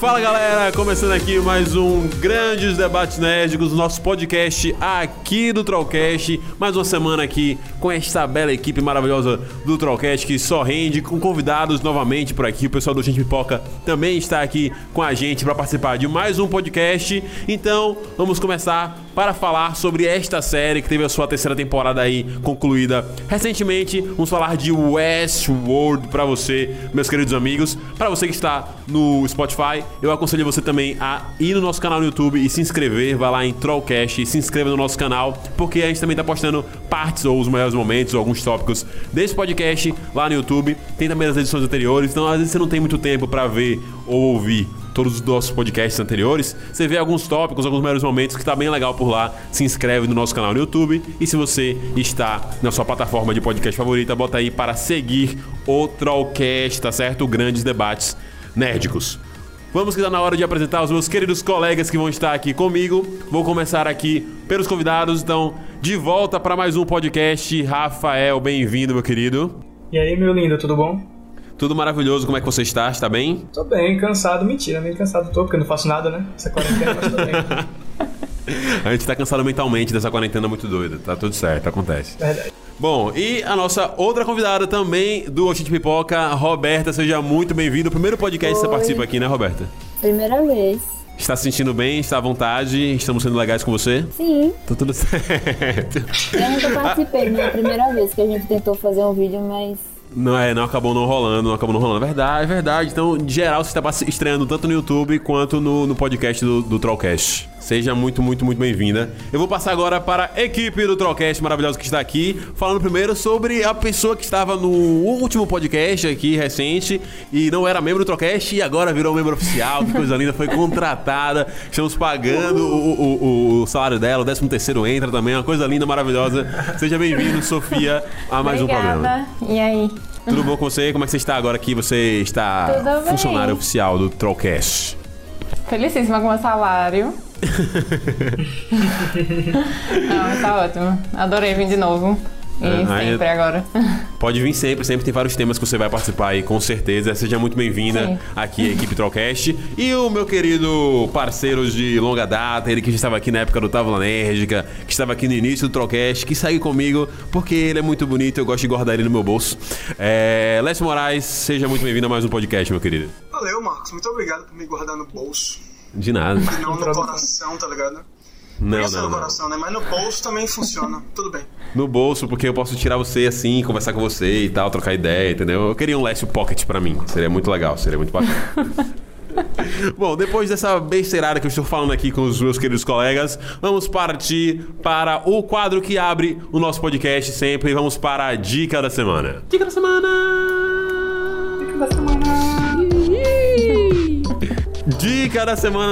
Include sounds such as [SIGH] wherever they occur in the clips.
Fala galera, começando aqui mais um Grandes Debates Nérgicos, nosso podcast aqui do Trollcast. Mais uma semana aqui com esta bela equipe maravilhosa do Trollcast que só rende, com convidados novamente por aqui. O pessoal do Gente Pipoca também está aqui com a gente para participar de mais um podcast. Então, vamos começar para falar sobre esta série que teve a sua terceira temporada aí concluída recentemente. Vamos falar de Westworld para você, meus queridos amigos. Para você que está no Spotify, eu aconselho você também a ir no nosso canal no YouTube e se inscrever. Vai lá em Trollcast e se inscreva no nosso canal, porque a gente também está postando partes ou os melhores momentos, ou alguns tópicos desse podcast lá no YouTube. Tem também as edições anteriores, então às vezes você não tem muito tempo para ver ou ouvir todos os nossos podcasts anteriores, você vê alguns tópicos, alguns melhores momentos que tá bem legal por lá. Se inscreve no nosso canal no YouTube e se você está na sua plataforma de podcast favorita, bota aí para seguir o Trollcast, tá certo? Grandes debates nerdicos. Vamos que tá na hora de apresentar os meus queridos colegas que vão estar aqui comigo. Vou começar aqui pelos convidados, então, de volta para mais um podcast. Rafael, bem-vindo, meu querido. E aí, meu lindo, tudo bom? Tudo maravilhoso, como é que você está? Está bem? Tô bem, cansado. Mentira, meio cansado tô, porque eu não faço nada, né? Essa quarentena, mas tô bem. [LAUGHS] A gente tá cansado mentalmente dessa quarentena muito doida. Tá tudo certo, acontece. Verdade. Bom, e a nossa outra convidada também do Oxente Pipoca, Roberta, seja muito bem-vinda. O primeiro podcast que você Oi. participa aqui, né, Roberta? Primeira vez. Está se sentindo bem? Está à vontade? Estamos sendo legais com você? Sim, Tá tudo [LAUGHS] certo. eu nunca participei, não é a primeira vez que a gente tentou fazer um vídeo, mas Não é, não acabou não rolando, não acabou não rolando. Verdade, verdade. Então, de geral, você está estreando tanto no YouTube quanto no, no podcast do, do Trollcast. Seja muito, muito, muito bem-vinda. Eu vou passar agora para a equipe do Trollcast maravilhosa que está aqui, falando primeiro sobre a pessoa que estava no último podcast aqui recente e não era membro do Trollcast e agora virou membro oficial. Que coisa linda, foi contratada. Estamos pagando o, o- o- salário dela, o 13 terceiro entra também, uma coisa linda, maravilhosa. Seja bem-vindo, Sofia, a mais um programa. Obrigada. E aí? Tudo bom com você? Como é que você está agora que você está Tudo bem. funcionário oficial do Trollcast? Felicíssima com o meu salário. [LAUGHS] Não, tá ótimo. Adorei vir de novo. E É, sempre agora. Pode vir sempre, sempre tem vários temas que você vai participar aí, com certeza. Seja muito bem-vinda aqui, a equipe Trollcast. E o meu querido parceiro de longa data, ele que já estava aqui na época do Távola Nérgica, que estava aqui no início do Trollcast, que saiu comigo porque ele é muito bonito eu gosto de guardar ele no meu bolso. É... Lécio Moraes, seja muito bem-vindo a mais um podcast, meu querido. Valeu, Marcos. Muito obrigado por me guardar no bolso. De nada. E não no coração, tá ligado? Não, ser não, no não. coração, né? Mas no bolso também funciona. Tudo bem. No bolso, porque eu posso tirar você assim, conversar com você e tal, trocar ideia, entendeu? Eu queria um Lécio Pocket pra mim. Seria muito legal, seria muito bacana. [LAUGHS] Bom, depois dessa besteirada que eu estou falando aqui com os meus queridos colegas, vamos partir para o quadro que abre o nosso podcast sempre. Vamos para a dica da semana. Dica da semana! Dica da semana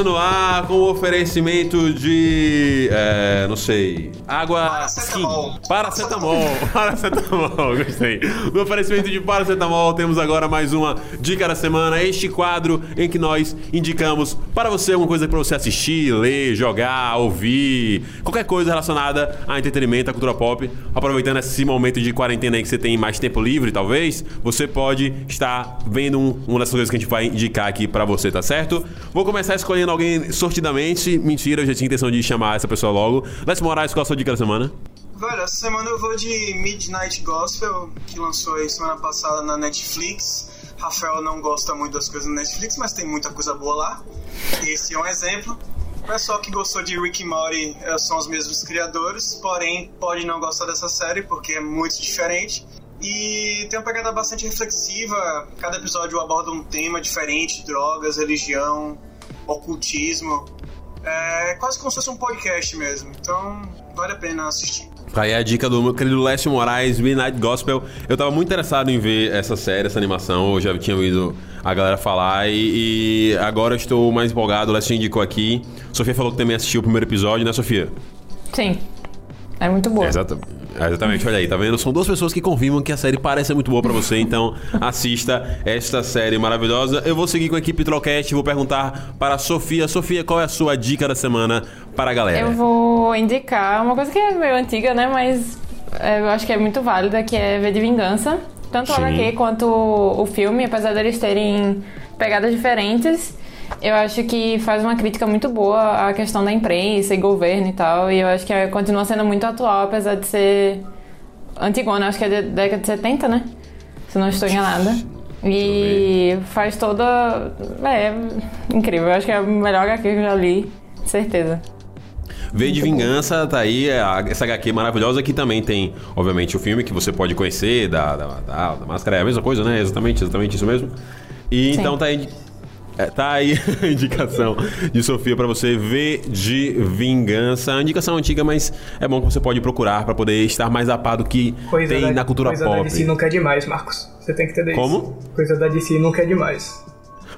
no ar com o oferecimento de. É, não sei. Água. Paracetamol. Paracetamol. [LAUGHS] Paracetamol, gostei. No oferecimento de paracetamol, temos agora mais uma Dica da Semana. Este quadro em que nós indicamos para você alguma coisa para você assistir, ler, jogar, ouvir, qualquer coisa relacionada a entretenimento, a cultura pop. Aproveitando esse momento de quarentena aí que você tem mais tempo livre, talvez, você pode estar vendo um- uma dessas coisas que a gente vai indicar aqui para você, tá certo? Vou começar escolhendo alguém sortidamente. Mentira, eu já tinha intenção de chamar essa pessoa logo. Lécio Moraes, qual a sua dica da semana? Velho, essa semana eu vou de Midnight Gospel, que lançou aí semana passada na Netflix. Rafael não gosta muito das coisas no Netflix, mas tem muita coisa boa lá. Esse é um exemplo. O pessoal que gostou de Rick e Morty eh, são os mesmos criadores, porém pode não gostar dessa série porque é muito diferente. E tem uma pegada bastante reflexiva. Cada episódio aborda um tema diferente: drogas, religião, ocultismo. É quase como se fosse um podcast mesmo. Então vale a pena assistir. Tá aí a dica do meu querido Lécio Moraes, Midnight Gospel. Eu tava muito interessado em ver essa série, essa animação. Eu já tinha ouvido a galera falar e, e agora eu estou mais empolgado. O Lécio indicou aqui. Sofia falou que também assistiu o primeiro episódio, né, Sofia? Sim. É muito boa. Exata- Exatamente, olha aí, tá vendo? São duas pessoas que confirmam que a série parece ser muito boa pra você, então [LAUGHS] assista esta série maravilhosa. Eu vou seguir com a equipe Trollcast e vou perguntar para a Sofia. Sofia, qual é a sua dica da semana para a galera? Eu vou indicar uma coisa que é meio antiga, né? Mas é, eu acho que é muito válida, que é V de Vingança. Tanto o. HQ quanto o filme, apesar deles terem pegadas diferentes, eu acho que faz uma crítica muito boa à questão da imprensa e governo e tal. E eu acho que é- continua sendo muito atual, apesar de ser antigona, acho que é da década de 70, né? Se não estou enganada. E faz toda. É incrível, eu acho que é a melhor HQ que eu já li, certeza. V de Vingança, tá aí, é essa HQ maravilhosa que também tem, obviamente, o filme que você pode conhecer, da, da, da, da máscara, é a mesma coisa, né? Exatamente, exatamente isso mesmo. E Sim. então tá aí. É, tá aí [LAUGHS] a indicação de Sofia pra você ver de vingança. A indicação antiga, mas é bom que você pode procurar pra poder estar mais a par do que Coisa tem da, na cultura coisa da pop. DC nunca é demais, Marcos. Você tem que entender Como? isso. Coisa da DC nunca é demais.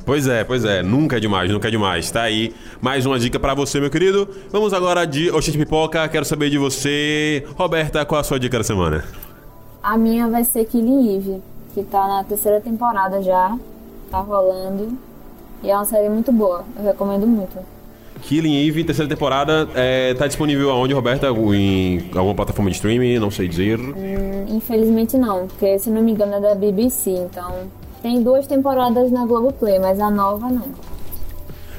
Pois é, pois é, nunca é demais, nunca é demais. Tá aí mais uma dica pra você, meu querido. Vamos agora de Oxente Pipoca, quero saber de você. Roberta, qual a sua dica da semana? A minha vai ser Killing Eve, que tá na terceira temporada já, tá rolando. E é uma série muito boa, eu recomendo muito. Killing Eve, terceira temporada, é, tá disponível aonde, Roberta? Em alguma plataforma de streaming? Não sei dizer. Hum, Infelizmente não, porque se não me engano é da BBC, então. Tem duas temporadas na Globoplay, mas a nova não.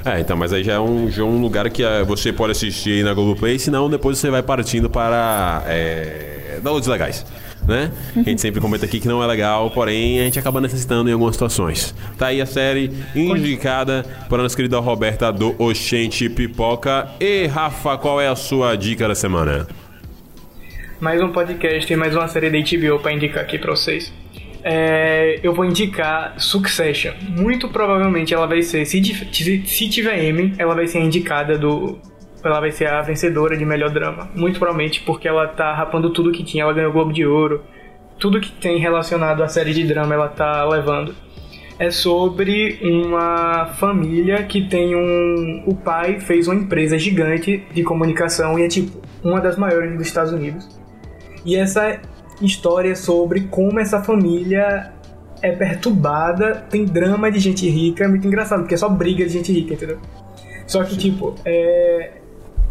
É, então, mas aí já é um, já é um lugar que é, você pode assistir aí na Globoplay, senão depois você vai partindo para é, downloads legais. Né? A gente sempre comenta aqui que não é legal, porém a gente acaba necessitando em algumas situações. Tá aí a série indicada por nossa querida Roberta do Oxente Pipoca. E Rafa, qual é a sua dica da semana? Mais um podcast e mais uma série da HBO pra indicar aqui pra vocês. É, eu vou indicar Succession. Muito provavelmente ela vai ser, se, se, tiver Emmy, ela vai ser a indicada do. Ela vai ser a vencedora de melhor drama. Muito provavelmente porque ela tá rapando tudo que tinha. Ela ganhou o Globo de Ouro. Tudo que tem relacionado à série de drama ela tá levando. É sobre uma família que tem um. O pai fez uma empresa gigante de comunicação e é tipo uma das maiores dos Estados Unidos. E essa história é sobre como essa família é perturbada, tem drama de gente rica, é muito engraçado, porque é só briga de gente rica, entendeu? Só que, tipo, é.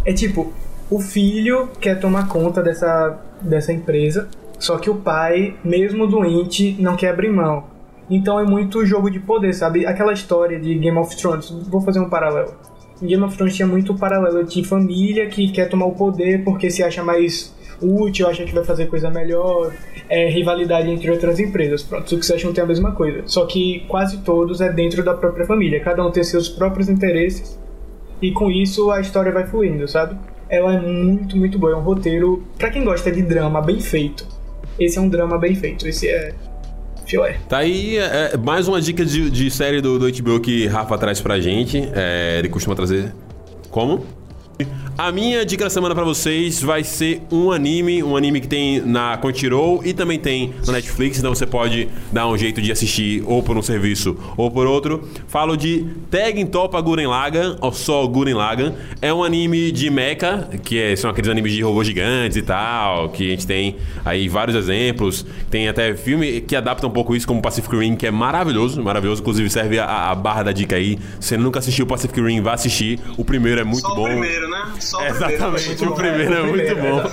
É tipo, o filho quer tomar conta dessa, dessa empresa, só que o pai, mesmo doente, não quer abrir mão. Então é muito jogo de poder, sabe? Aquela história de Game of Thrones, vou fazer um paralelo. Game of Thrones tinha muito paralelo de família que quer tomar o poder porque se acha mais útil, acha que vai fazer coisa melhor, é, rivalidade entre outras empresas. Pronto, Succession tem a mesma coisa. Só que quase todos é dentro da própria família. Cada um tem seus próprios interesses e com isso a história vai fluindo, sabe? Ela é muito, muito boa. É um roteiro, pra quem gosta de drama bem feito. Esse é um drama bem feito. Esse é filé. Tá aí é, mais uma dica de, de série do, do HBO que Rafa traz pra gente. É, ele costuma trazer. Como? A minha dica da semana pra vocês vai ser um anime, um anime que tem na Crunchyroll e também tem na Netflix, então você pode dar um jeito de assistir ou por um serviço ou por outro. Falo de Tegen Topa Guren Lagann, ou só Guren Lagann. É um anime de mecha, que é- são aqueles animes de robôs gigantes e tal, que a gente tem aí vários exemplos. Tem até filme que adapta um pouco isso, como Pacific Rim, que é maravilhoso, maravilhoso. Inclusive serve a, a barra da dica aí. Se você nunca assistiu Pacific Rim, vá assistir. O primeiro é muito Só bom. o primeiro, né? Só o Exatamente, primeiro. o primeiro é muito primeiro, bom.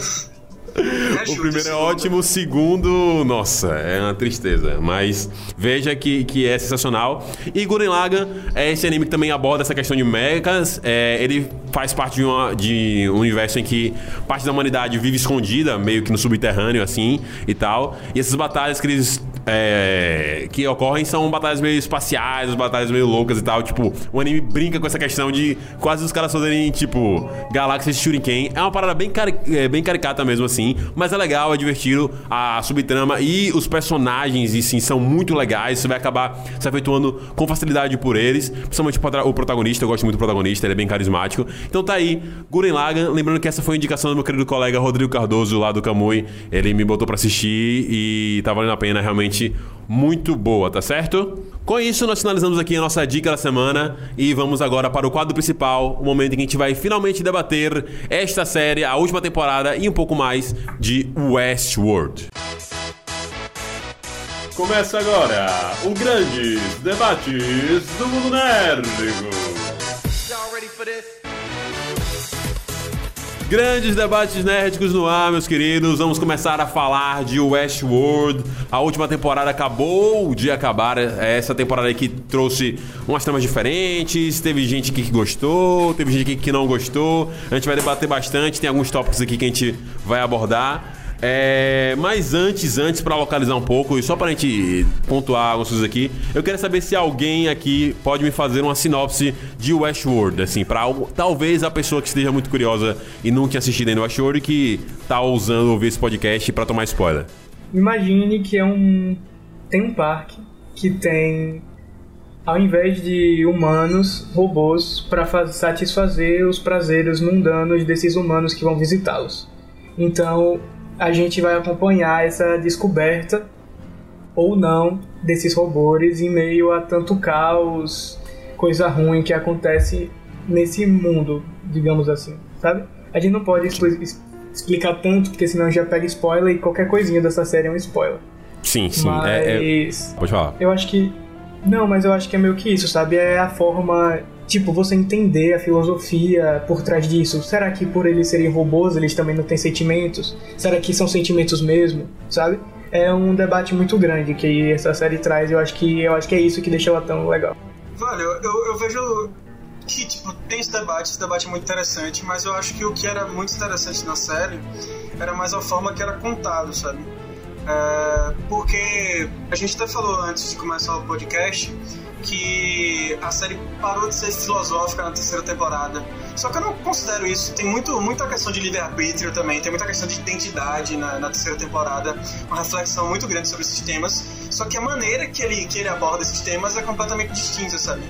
É O primeiro é ótimo, o segundo, nossa, é uma tristeza. Mas veja que, que é sensacional. E Gurren Lagann é esse anime que também aborda essa questão de mechas. É, ele faz parte de, uma- de um universo em que parte da humanidade vive escondida, meio que no subterrâneo, assim, e tal. E essas batalhas que eles é, que ocorrem são batalhas meio espaciais, batalhas meio loucas e tal. Tipo, o anime brinca com essa questão de quase os caras fazerem, tipo, galáxias de Shuriken. É uma parada bem, cari é, bem caricata mesmo, assim. Mas é legal, é divertido. A subtrama e os personagens, e sim, são muito legais. Você vai acabar se afetuando com facilidade por eles. Principalmente o protagonista, eu gosto muito do protagonista, ele é bem carismático. Então tá aí, Guren Lagan. Lembrando que essa foi a indicação do meu querido colega Rodrigo Cardoso, lá do Kamui. Ele me botou pra assistir e tá valendo a pena realmente realmente muito boa, tá certo? Com isso, nós finalizamos aqui a nossa dica da semana e vamos agora para o quadro principal, o momento em que a gente vai finalmente debater esta série, a última temporada e um pouco mais de Westworld. Começa agora o Grandes Debates do Mundo Nérdico. Grandes debates nerdicos no ar, meus queridos. Vamos começar a falar de Westworld. A última temporada acabou de acabar. Essa temporada aqui trouxe umas tramas diferentes. Teve gente que gostou, teve gente que não gostou. A gente vai debater bastante. Tem alguns tópicos aqui que a gente vai abordar. É, mas antes, antes, para localizar um pouco, e só pra gente pontuar algumas coisas aqui, eu quero saber se alguém aqui pode me fazer uma sinopse de Westworld, assim, pra talvez a pessoa que esteja muito curiosa e nunca tinha assistido ainda Westworld e que tá ousando ouvir esse podcast para tomar spoiler. Imagine que é um. Tem um parque que tem ao invés de humanos, robôs para satisfazer os prazeres mundanos desses humanos que vão visitá-los. Então, a gente vai acompanhar essa descoberta ou não desses robôs em meio a tanto caos, coisa ruim que acontece nesse mundo, digamos assim, sabe? A gente não pode explicar tanto, porque senão já pega spoiler e qualquer coisinha dessa série é um spoiler. Sim, sim. Mas é, é... Pode falar. Eu acho que. Não, mas eu acho que é meio que isso, sabe? É a forma tipo, você entender a filosofia por trás disso. Será que por eles serem robôs, eles também não têm sentimentos? Será que são sentimentos mesmo, sabe? É um debate muito grande que essa série traz, eu acho que eu acho que é isso que deixa ela tão legal. Velho, eu, eu vejo que, tipo, tem esse debate, esse debate é muito interessante, mas eu acho que o que era muito interessante na série era mais a forma que era contado, sabe? É, porque a gente até falou antes de começar o podcast que a série parou de ser filosófica na terceira temporada. Só que eu não considero isso. Tem muito, muita questão de livre-arbítrio também, tem muita questão de identidade na, na, terceira temporada, uma reflexão muito grande sobre esses temas. Só que a maneira que ele, que ele aborda esses temas é completamente distinta, sabe?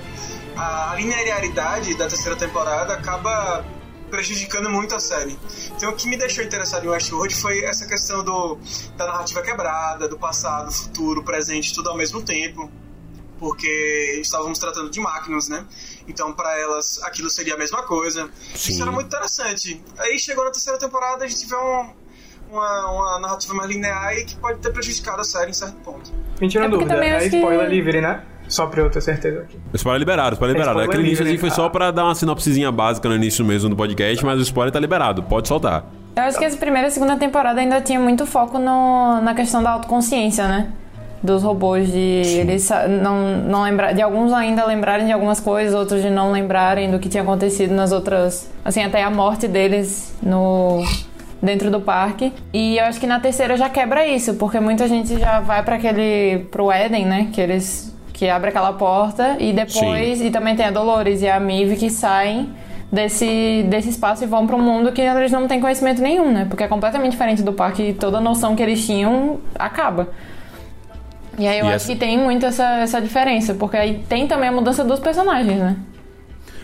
A linearidade da terceira temporada acaba prejudicando muito a série. Então, o que me deixou interessado em Westworld foi essa questão do, da narrativa quebrada, do passado, futuro, presente, tudo ao mesmo tempo porque estávamos tratando de máquinas, né? Então, para elas, aquilo seria a mesma coisa. Sim. Isso era muito interessante. Aí chegou na terceira temporada, a gente vê um, uma, uma narrativa mais linear e que pode ter prejudicado a série em certo ponto. Mentira, é dúvida. É spoiler que... livre, né? Só pra eu ter certeza aqui. Spoiler liberado, spoiler é liberado. Aquele início assim foi só pra dar uma sinopsezinha básica no início mesmo do podcast, mas o spoiler tá liberado, pode soltar. Eu acho que essa primeira e segunda temporada ainda tinha muito foco no, na questão da autoconsciência, né? Dos robôs de Sim. eles não, não lembrar de alguns ainda lembrarem de algumas coisas, outros de não lembrarem do que tinha acontecido nas outras, assim, até a morte deles no dentro do parque. E eu acho que na terceira já quebra isso, porque muita gente já vai para aquele pro Eden, né, que eles que abre aquela porta e depois Sim. e também tem a Dolores e a Mive que saem desse, desse espaço e vão para um mundo que eles não têm conhecimento nenhum, né? Porque é completamente diferente do parque e toda a noção que eles tinham acaba. E aí eu e acho essa... que tem muito essa, essa diferença, porque aí tem também a mudança dos personagens, né?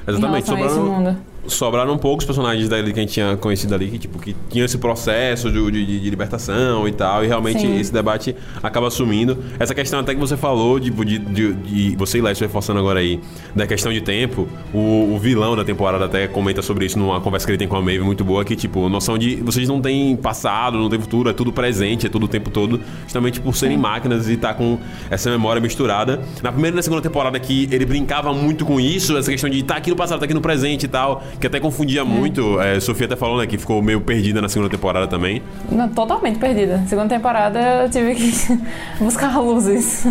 Exatamente, sobrando, sobraram poucos personagens dali que a gente tinha conhecido ali, que, tipo, que tinham esse processo de, de, de libertação e tal, e realmente Sim. esse debate acaba sumindo. Essa questão até que você falou, tipo, de, de, de você e Léo reforçando agora aí, da questão de tempo, o, o, vilão da temporada até comenta sobre isso numa conversa que ele tem com a Maeve muito boa, que, tipo, noção de vocês não têm passado, não têm futuro, é tudo presente, é tudo o tempo todo, justamente por serem Sim. máquinas e tá com essa memória misturada. Na primeira e na segunda temporada que ele brincava muito com isso, essa questão de tá aqui no passado, tá aqui no presente e tal, que até confundia é. muito. É, Sofia até falou, né, que ficou meio perdida na segunda temporada também. Não, totalmente perdida. Segunda temporada eu tive que [LAUGHS] buscar luzes.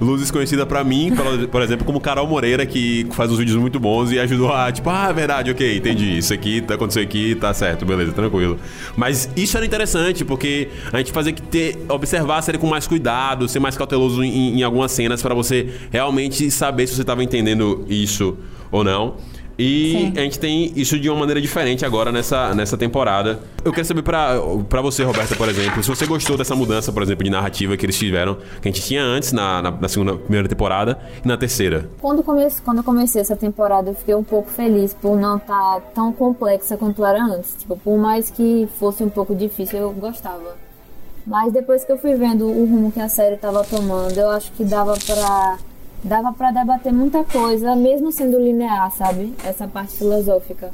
Luz desconhecida pra mim, por- exemplo, como Carol Moreira, que faz uns vídeos muito bons e ajudou a, tipo, ah, verdade, ok, entendi. Isso aqui tá aconteceu aqui, tá certo, beleza, tranquilo. Mas isso era interessante, porque a gente fazia que ter, observar a série com mais cuidado, ser mais cauteloso em, em algumas cenas pra você realmente saber se você tava entendendo isso ou não. E Sim. a gente tem isso de uma maneira diferente agora nessa, nessa temporada. Eu quero saber pra, pra você, Roberta, por exemplo, se você gostou dessa mudança, por exemplo, de narrativa que eles tiveram, que a gente tinha antes na, na, na segunda, primeira temporada e na terceira. Quando, come... Quando eu comecei essa temporada, eu fiquei um pouco feliz por não estar tão complexa quanto era antes. Tipo, por mais que fosse um pouco difícil, eu gostava. Mas depois que eu fui vendo o rumo que a série estava tomando, eu acho que dava pra dava para debater muita coisa, mesmo sendo linear, sabe? Essa parte filosófica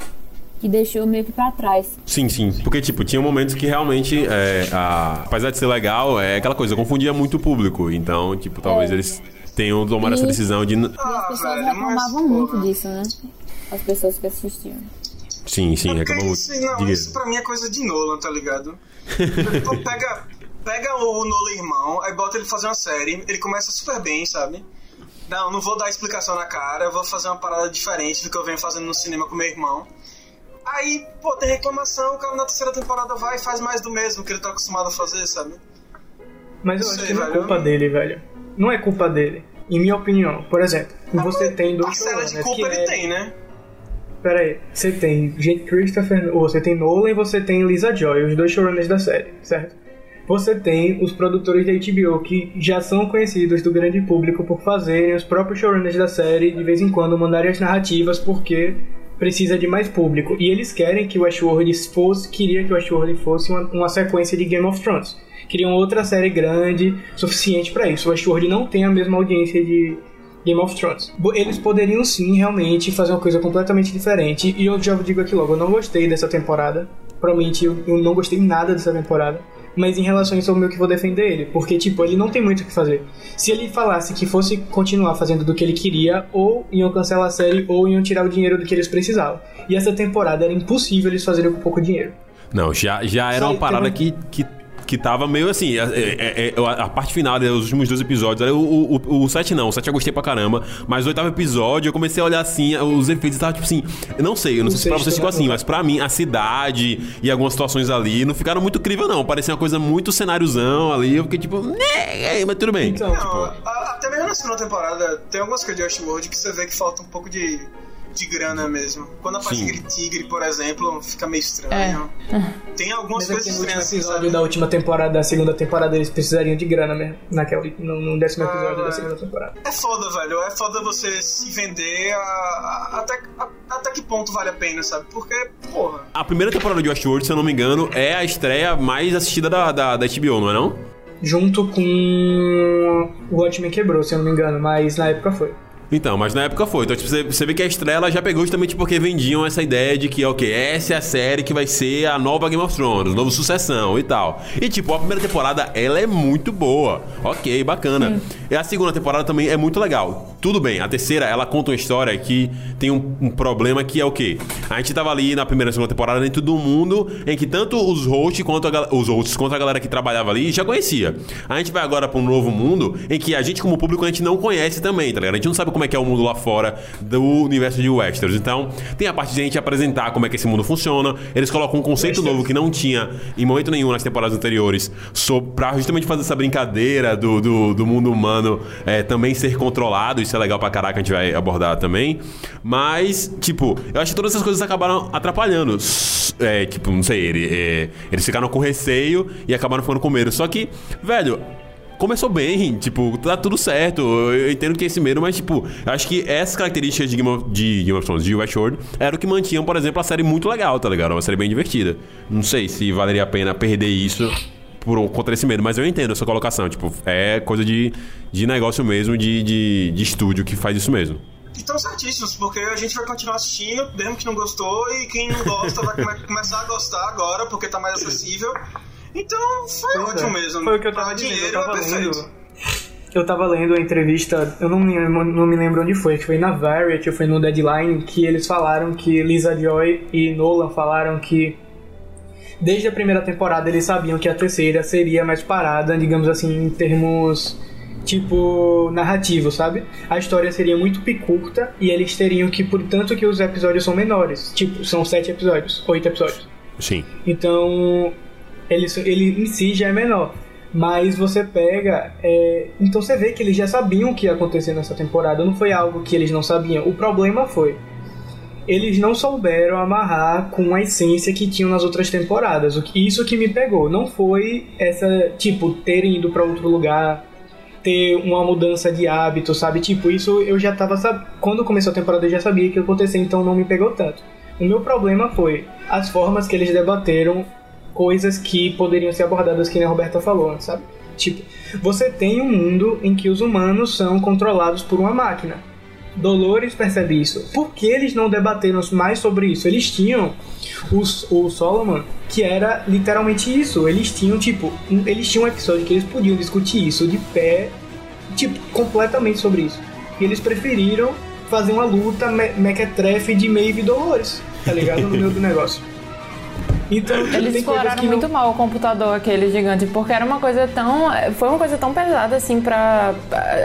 que deixou meio que pra trás. Sim, sim. Porque, tipo, tinha momentos que realmente, é, a- apesar de ser legal, é aquela coisa, confundia muito o público. Então, tipo, talvez É. eles tenham tomado essa E- decisão de. E as Ah, pessoas mas, reclamavam muito disso, né? As pessoas que assistiam. Sim, sim, É reclamam muito. isso, não, Diga. isso pra mim é coisa de Nolan, tá ligado? [LAUGHS] Pega, pega o Nolan irmão, aí bota ele fazer uma série, ele começa super bem, sabe? Não, não vou dar explicação na cara, eu vou fazer uma parada diferente do que eu venho fazendo no cinema com meu irmão. Aí, pô, tem reclamação, o cara na terceira temporada vai e faz mais do mesmo que ele tá acostumado a fazer, sabe? Mas eu Sei, acho que não é velho. culpa dele, velho. Não é culpa dele. Em minha opinião, por exemplo, você tem dois Parcela de showrunners culpa ele é- tem, né? Pera aí, você tem gente Christopher, ou você tem Nolan e você tem Lisa Joy, os dois showrunners da série, certo? Você tem os produtores da HBO que já são conhecidos do grande público por fazerem os próprios showrunners da série de vez em quando mandarem as narrativas porque precisa de mais público. E eles querem que o Westworld fosse, queria que o Westworld fosse uma, uma sequência de Game of Thrones. Queriam outra série grande, suficiente pra isso. O Westworld não tem a mesma audiência de Game of Thrones. Eles poderiam sim realmente fazer uma coisa completamente diferente. E eu já digo aqui logo, eu não gostei dessa temporada. Provavelmente eu, eu não gostei nada dessa temporada. Mas em relação a isso, eu meio que vou defender ele. Porque, tipo, ele não tem muito o que fazer. Se ele falasse que fosse continuar fazendo do que ele queria, ou iam cancelar a série, ou iam tirar o dinheiro do que eles precisavam. E essa temporada era impossível eles fazerem com pouco dinheiro. Não, já, já era uma parada que, que, que tava meio assim. é- é- é- a, a parte final, né, os últimos dois episódios. O, o, o, o 7 não, o 7 eu gostei pra caramba. Mas o oitavo episódio eu comecei a olhar assim, os efeitos e tava tipo assim. Eu não sei, eu não O sei se pra vocês ficou assim, mas pra mim, a cidade e algumas situações ali não ficaram muito crível, não. Parecia uma coisa muito cenáriozão ali. Eu fiquei tipo, né, mas tudo bem. Então, Não, tipo, a- até mesmo na segunda temporada tem algumas coisas de Westworld que você vê que falta um pouco de, de grana mesmo. Quando aparece Sim. aquele tigre, por exemplo, fica meio estranho. Tem algumas Mas é que coisas no estranhas assim, episódio sabe? da última temporada, da segunda temporada, eles precisariam de grana mesmo. Naquela, no, no décimo Ah, episódio da velho. segunda temporada. É foda, velho. É foda você se vender a, a- até, a- até que ponto vale a pena, sabe? Porque, porra. a primeira temporada de Westworld, se eu não me engano, é a estreia mais assistida da, da, da HBO, não é não? Junto com o Watchmen quebrou, se eu não me engano, mas na época foi. Então, mas na época foi. Então, tipo, você, você vê que a estreia ela já pegou justamente porque vendiam essa ideia de que, ok, essa é a série que vai ser a nova Game of Thrones, nova sucessão e tal. E, tipo, a primeira temporada, ela é muito boa. Ok, bacana. E a segunda temporada também é muito legal. Tudo bem, a terceira, ela conta uma história que tem um, um problema que é o quê? A gente tava ali na primeira e segunda temporada dentro do mundo em que tanto os hosts quanto a, os hosts quanto a galera que trabalhava ali já conhecia. A gente vai agora pra um novo mundo em que a gente, como público, a gente não conhece também, tá ligado? A gente não sabe como é que é o mundo lá fora do universo de Westeros. Então, tem a parte de a gente apresentar como é que esse mundo funciona. Eles colocam um conceito novo que não tinha em momento nenhum nas temporadas anteriores, so, pra justamente fazer essa brincadeira do, do, do mundo humano é, também ser controlado. Isso é legal pra caraca, a gente vai abordar também. Mas, tipo, eu acho que todas essas coisas acabaram atrapalhando. É, tipo, não sei, ele- é, eles ficaram com receio e acabaram ficando com medo. Só que, velho, começou bem, tipo, tá tudo certo. Eu entendo que tem esse medo, mas, tipo, acho que essas características de Game of, de Game of Thrones, de Westworld, era o que mantinham, por exemplo, a série muito legal, tá ligado? Uma série bem divertida. Não sei se valeria a pena perder isso por contra esse medo, mas eu entendo a sua colocação. Tipo, é coisa de, de negócio mesmo, de, de, de estúdio que faz isso mesmo. Estão certíssimos, porque a gente vai continuar assistindo, mesmo que não gostou, e quem não gosta vai come- começar a gostar agora, porque tá mais acessível. Então, foi Pois ótimo é. mesmo. Foi o que eu Pra tava dizendo, dinheiro eu tava é lendo. Eu tava lendo a entrevista, eu não me, lembro- não me lembro onde foi, que foi na Variety ou foi no Deadline, que eles falaram que Lisa Joy e Nolan falaram que desde a primeira temporada eles sabiam que a terceira seria mais parada, digamos assim, em termos tipo narrativo, sabe? A história seria muito curta e eles teriam que, por tanto que os episódios são menores, tipo, são sete episódios, oito episódios. Sim. Então, ele, ele em si já é menor. Mas você pega. É... Então você vê que eles já sabiam o que ia acontecer nessa temporada. Não foi algo que eles não sabiam. O problema foi. Eles não souberam amarrar com a essência que tinham nas outras temporadas. Isso que me pegou. Não foi essa. Tipo, terem ido para outro lugar. Ter uma mudança de hábito, sabe? Tipo, isso eu já tava. Sab... Quando começou a temporada eu já sabia que ia acontecer, então não me pegou tanto. O meu problema foi as formas que eles debateram coisas que poderiam ser abordadas que a Roberta falou sabe? Tipo, você tem um mundo em que os humanos são controlados por uma máquina. Dolores percebe isso. Por que eles não debateram mais sobre isso? Eles tinham os, o Solomon, que era literalmente isso. Eles tinham, tipo, um, eles tinham um episódio que eles podiam discutir isso de pé, tipo, completamente sobre isso. E eles preferiram fazer uma luta me mequetrefe de Maeve e Dolores, tá ligado? No meio do [LAUGHS] negócio. Então, Eles exploraram muito não... mal o computador, aquele gigante, porque era uma coisa tão. Foi uma coisa tão pesada assim pra.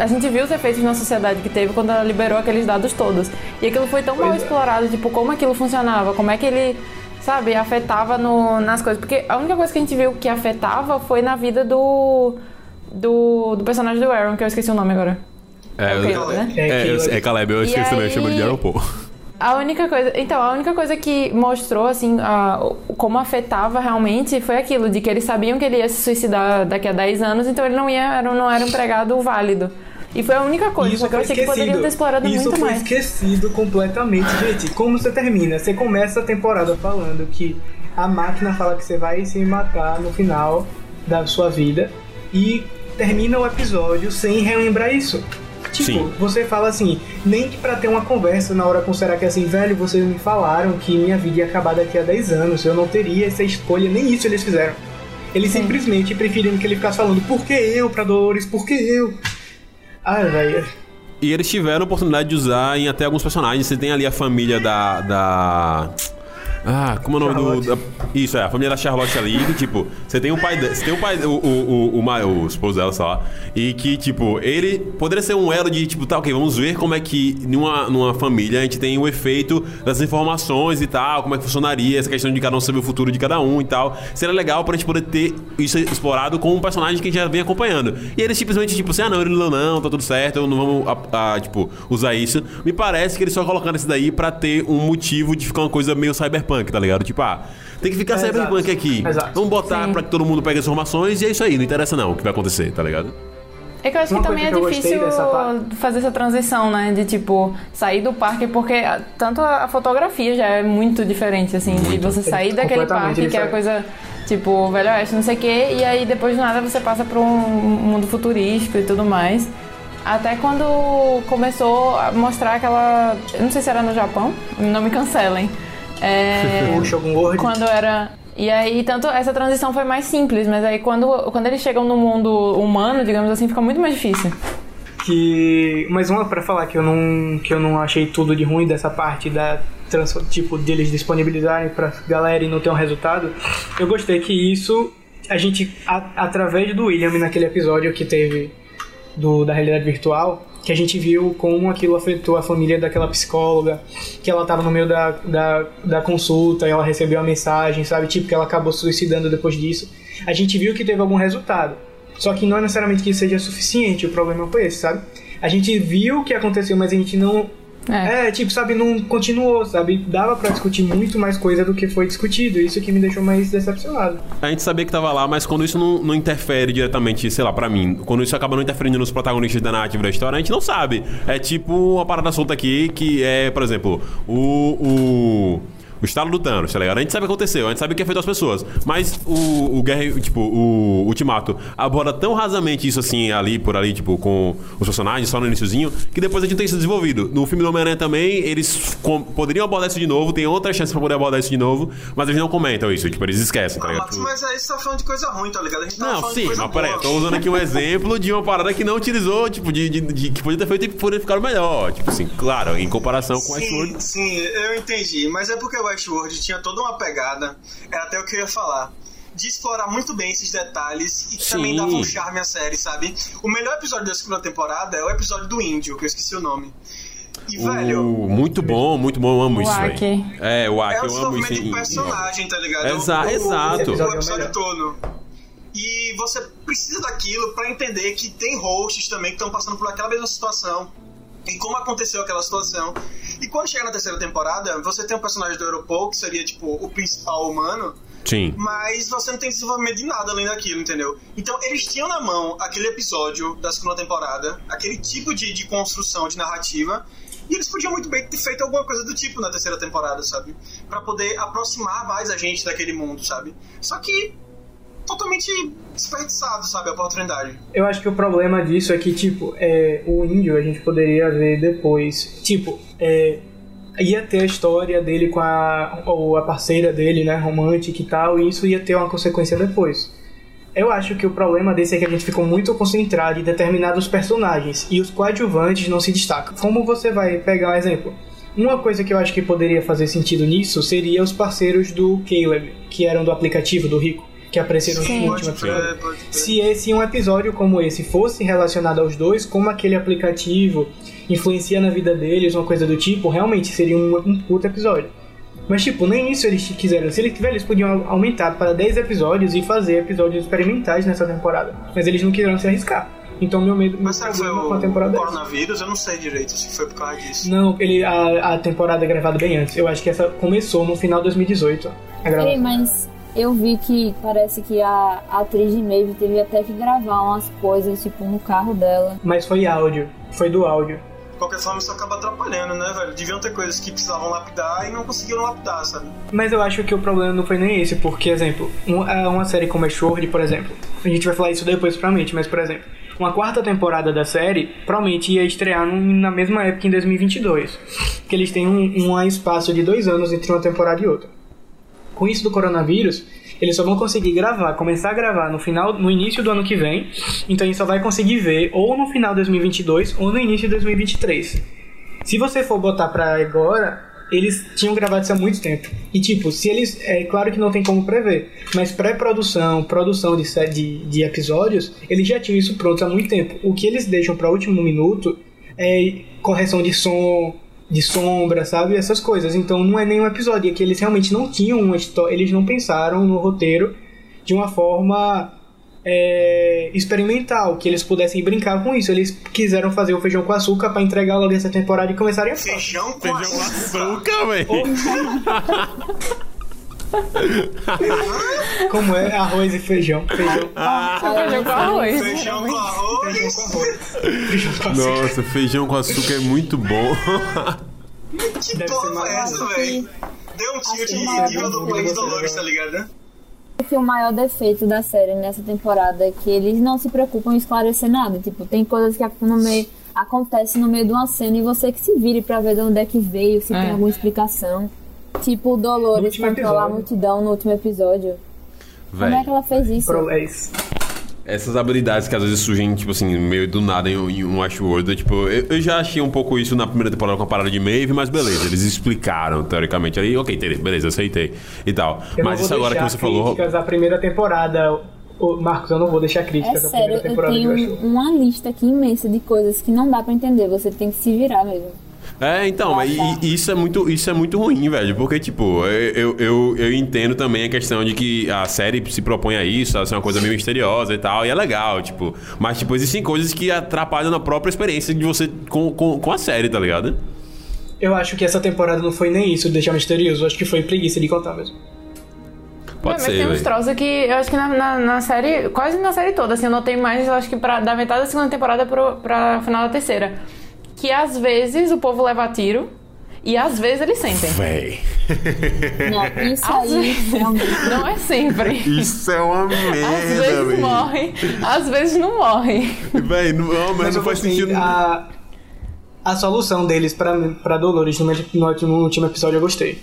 A gente viu os efeitos na sociedade que teve quando ela liberou aqueles dados todos. E aquilo foi tão pois mal é. explorado, tipo, como aquilo funcionava, como é que ele. Sabe, afetava no, nas coisas. Porque a única coisa que a gente viu que afetava foi na vida do. Do, do personagem do Aaron, que eu esqueci o nome agora. É, é, Caleb, né? é, é, é Caleb, eu esqueci também, eu chamo ele de Aaron Paul. A única coisa, então, a única coisa que mostrou assim, a, como afetava realmente foi aquilo de que eles sabiam que ele ia se suicidar daqui a 10 anos, então ele não ia, era, não era um empregado válido. E foi a única coisa, Isso só que eu achei esquecido. que poderiam ter explorado Isso muito mais. Isso foi esquecido completamente, gente. Como você termina? Você começa a temporada falando que a máquina fala que você vai se matar no final da sua vida e termina o episódio sem relembrar isso. Tipo, Sim. você fala assim, nem que pra ter uma conversa na hora com será que é assim, velho, vocês me falaram que minha vida ia acabar daqui a 10 anos, eu não teria essa escolha, nem isso eles fizeram. Eles Sim. simplesmente preferiram que ele ficasse falando, por que eu, pra Dolores, por que eu? Ah, velho. E eles tiveram a oportunidade de usar em até alguns personagens. Você tem ali a família da. da ah, como é o nome do. Da, isso, é, a família da Charlotte ali, que, tipo, você tem um pai. Você tem um pai. O, o, o, o, o esposo dela, sei lá. E que, tipo, ele poderia ser um elo de, tipo, tá, ok, vamos ver como é que numa, numa família a gente tem o efeito das informações e tal, como é que funcionaria, essa questão de cada um saber o futuro de cada um e tal. Seria legal pra gente poder ter isso explorado com um personagem que a gente já vem acompanhando. E eles simplesmente, tipo assim, ah, não, ele não, não, tá tudo certo, não vamos, a, a, tipo, usar isso. Me parece que eles só colocando isso daí pra ter um motivo de ficar uma coisa meio cyberpunk cyberpunk, tá ligado? Tipo, ah, tem que ficar é, cyberpunk exato. aqui. Exato. Vamos botar Sim. pra que todo mundo pegue as informações e é isso aí, não interessa não o que vai acontecer, tá ligado? É que eu acho Uma que também é difícil fazer essa transição, né? De tipo, sair do parque, porque tanto a fotografia já é muito diferente, assim, muito. de você sair daquele parque, que é a coisa tipo, Velho Oeste, não sei o quê, e aí depois de nada você passa pra um mundo futurístico e tudo mais. Até quando começou a mostrar aquela. Eu não sei se era no Japão, não me cancelem. É. [LAUGHS] Quando era. E aí, tanto essa transição foi mais simples, mas aí quando, quando eles chegam no mundo humano, digamos assim, fica muito mais difícil. Que. Mas uma para falar que eu não. que eu não achei tudo de ruim dessa parte da. Trans, tipo, deles disponibilizarem pra galera e não ter um resultado. Eu gostei que isso. A gente, a, através do William naquele episódio que teve do, da realidade virtual, que a gente viu como aquilo afetou a família daquela psicóloga, que ela estava no meio da, da, da consulta e ela recebeu a mensagem, sabe? Tipo, que ela acabou suicidando depois disso. A gente viu que teve algum resultado. Só que não é necessariamente que isso seja suficiente, o problema foi esse, sabe? A gente viu o que aconteceu, mas a gente não é. é. tipo, sabe, não continuou, sabe? Dava para discutir muito mais coisa do que foi discutido. Isso que me deixou mais decepcionado. A gente sabia que tava lá, mas quando isso não, não interfere diretamente, sei lá, para mim, quando isso acaba não interferindo nos protagonistas da narrativa da história, a gente não sabe. É tipo uma parada solta aqui que é, por exemplo, o. o o estalo do Thanos, tá ligado? A gente sabe o que aconteceu, a gente sabe o que afetou as pessoas. Mas o, o Guerra, tipo, o Ultimato aborda tão rasamente isso assim, ali, por ali, tipo, com os personagens, só no iníciozinho, que depois a gente não tem isso desenvolvido. No filme do Homem-Aranha também, eles com, poderiam abordar isso de novo, tem outra chance pra poder abordar isso de novo, mas eles não comentam isso, tipo, eles esquecem, tá ligado? Ah, mas aí você tá falando de coisa ruim, tá ligado? A gente tá não, falando sim, de coisa mas peraí, tô usando aqui um exemplo de uma parada que não utilizou, tipo, de, de, de que podia ter feito e poderia ficar melhor. Tipo assim, claro, em comparação com o Westworld. Sim, eu entendi, mas é porque o Westworld tinha toda uma pegada, era até o que eu ia falar, de explorar muito bem esses detalhes e que Sim. também dava um charme à série, sabe? O melhor episódio da segunda temporada é o episódio do índio, que eu esqueci o nome. E, velho, Uh, muito bom, muito bom, eu amo O isso, velho. É, o Aki, é o eu amo isso. de em- personagem, tá ligado? Exa- O- exato. O episódio é o episódio todo. E você precisa daquilo pra entender que tem hosts também que estão passando por aquela mesma situação. E como aconteceu aquela situação. E quando chega na terceira temporada, você tem um personagem do Europol, que seria, tipo, o principal humano, Sim. mas você não tem desenvolvimento de nada além daquilo, entendeu? Então eles tinham na mão aquele episódio da segunda temporada, aquele tipo de, de construção de narrativa, e eles podiam muito bem ter feito alguma coisa do tipo na terceira temporada, sabe? Pra poder aproximar mais a gente daquele mundo, sabe? Só que totalmente desperdiçado, sabe, a oportunidade. Eu acho que o problema disso é que, tipo, é, o índio a gente poderia ver depois. Tipo, é, ia ter a história dele com a, ou a parceira dele, né, romântica e tal, e isso ia ter uma consequência depois. Eu acho que o problema desse é que a gente ficou muito concentrado em determinados personagens e os coadjuvantes não se destacam. Como você vai pegar um exemplo? Uma coisa que eu acho que poderia fazer sentido nisso seria os parceiros do Caleb, que eram do aplicativo do Rico, que apareceram Sim. no último episódio. Se esse um episódio como esse fosse relacionado aos dois, como aquele aplicativo influencia na vida deles, uma coisa do tipo, realmente seria um, um puto episódio. Mas, tipo, nem isso eles quiseram. Se eles tivessem, eles podiam aumentar para 10 episódios e fazer episódios experimentais nessa temporada. Mas eles não quiseram se arriscar. Então, meu medo Mas será que foi problema o, com a temporada o é coronavírus? Eu não sei direito se foi por causa disso. Não, ele, a, a temporada é gravada bem antes. Eu acho que essa começou no final de 2018. A gravação. Ei, mas eu vi que parece que a atriz de Maeve teve até que gravar umas coisas, tipo, no carro dela. Mas foi áudio. Foi do áudio. De qualquer forma, isso acaba atrapalhando, né, velho? Deviam ter coisas que precisavam lapidar e não conseguiram lapidar, sabe? Mas eu acho que o problema não foi nem esse, porque, exemplo, um- a- uma série como a Shord, por exemplo, a gente vai falar isso depois provavelmente, mas, por exemplo, uma quarta temporada da série provavelmente ia estrear num- na mesma época em 2022, que eles têm um, um espaço de dois anos entre uma temporada e outra. Com isso do coronavírus, eles só vão conseguir gravar, começar a gravar no final, no início do ano que vem, então a gente só vai conseguir ver ou no final de 2022 ou no início de 2023. Se você for botar pra agora, eles tinham gravado isso há muito tempo. E tipo, se eles. É claro que não tem como prever, mas pré-produção, produção de, de, de episódios, eles já tinham isso pronto há muito tempo. O que eles deixam pra último minuto é correção de som, de sombra, sabe? Essas coisas. Então não é nenhum episódio. É que eles realmente não tinham uma história. Eles não pensaram no roteiro de uma forma é, experimental, que eles pudessem brincar com isso. Eles quiseram fazer o feijão com açúcar pra entregar logo essa temporada e começarem a fazer. Feijão com Feijão com açúcar. açúcar, velho. [LAUGHS] [LAUGHS] [LAUGHS] Como é arroz e feijão. Feijão, Feijão com arroz. Feijão com feijão arroz. com arroz. Feijão com açúcar. Nossa, feijão com açúcar é muito bom. Que Deve porra é essa, velho? Deu um tilt que de nível do Plays Dolores, tá ligado? que o maior defeito da série nessa temporada é que eles não se preocupam em esclarecer nada. Tipo, tem coisas que no meio, acontecem no meio de uma cena e você que se vire pra ver de onde é que veio, se É. tem alguma explicação. Tipo, o Dolores controlar a multidão no último episódio. Como é que ela fez isso? Pro- é essas habilidades que às vezes surgem, tipo assim, meio do nada em, em um Ashworld, tipo, eu, eu já achei um pouco isso na primeira temporada com a parada de Maeve, mas beleza, eles explicaram, teoricamente. Aí, ok, beleza, aceitei e tal. Eu mas isso agora que você falou. críticas da primeira temporada. Ô, Marcos, eu não vou deixar É críticas da sério, primeira eu temporada de tenho Westworld. uma lista aqui imensa de coisas que não dá pra entender. Você tem que se virar mesmo. É, então, e, e isso é muito, isso é muito ruim, velho, porque, tipo, eu, eu, eu entendo também a questão de que a série se propõe a isso, a ser uma coisa meio misteriosa e tal, e é legal, tipo, mas, tipo, existem coisas que atrapalham na própria experiência de você com, com, com a série, tá ligado? Eu acho que essa temporada não foi nem isso, de deixar misterioso. Eu acho que foi preguiça de contar mesmo. Pode mas ser, tem uns troços que eu acho que na, na, na série, quase na série toda, assim, eu notei mais, eu acho que pra, da metade da segunda temporada pro, pra final da terceira. Que às vezes o povo leva tiro e às vezes eles sentem. Véi. Não, isso Às aí vezes. realmente. [LAUGHS] Não é sempre. Isso é uma Às merda, vezes velho. morre, às vezes não morre. Véi, não, mas, eu não faz sentido. A, a solução deles pra, pra Dolores no, no, último- no último episódio eu gostei.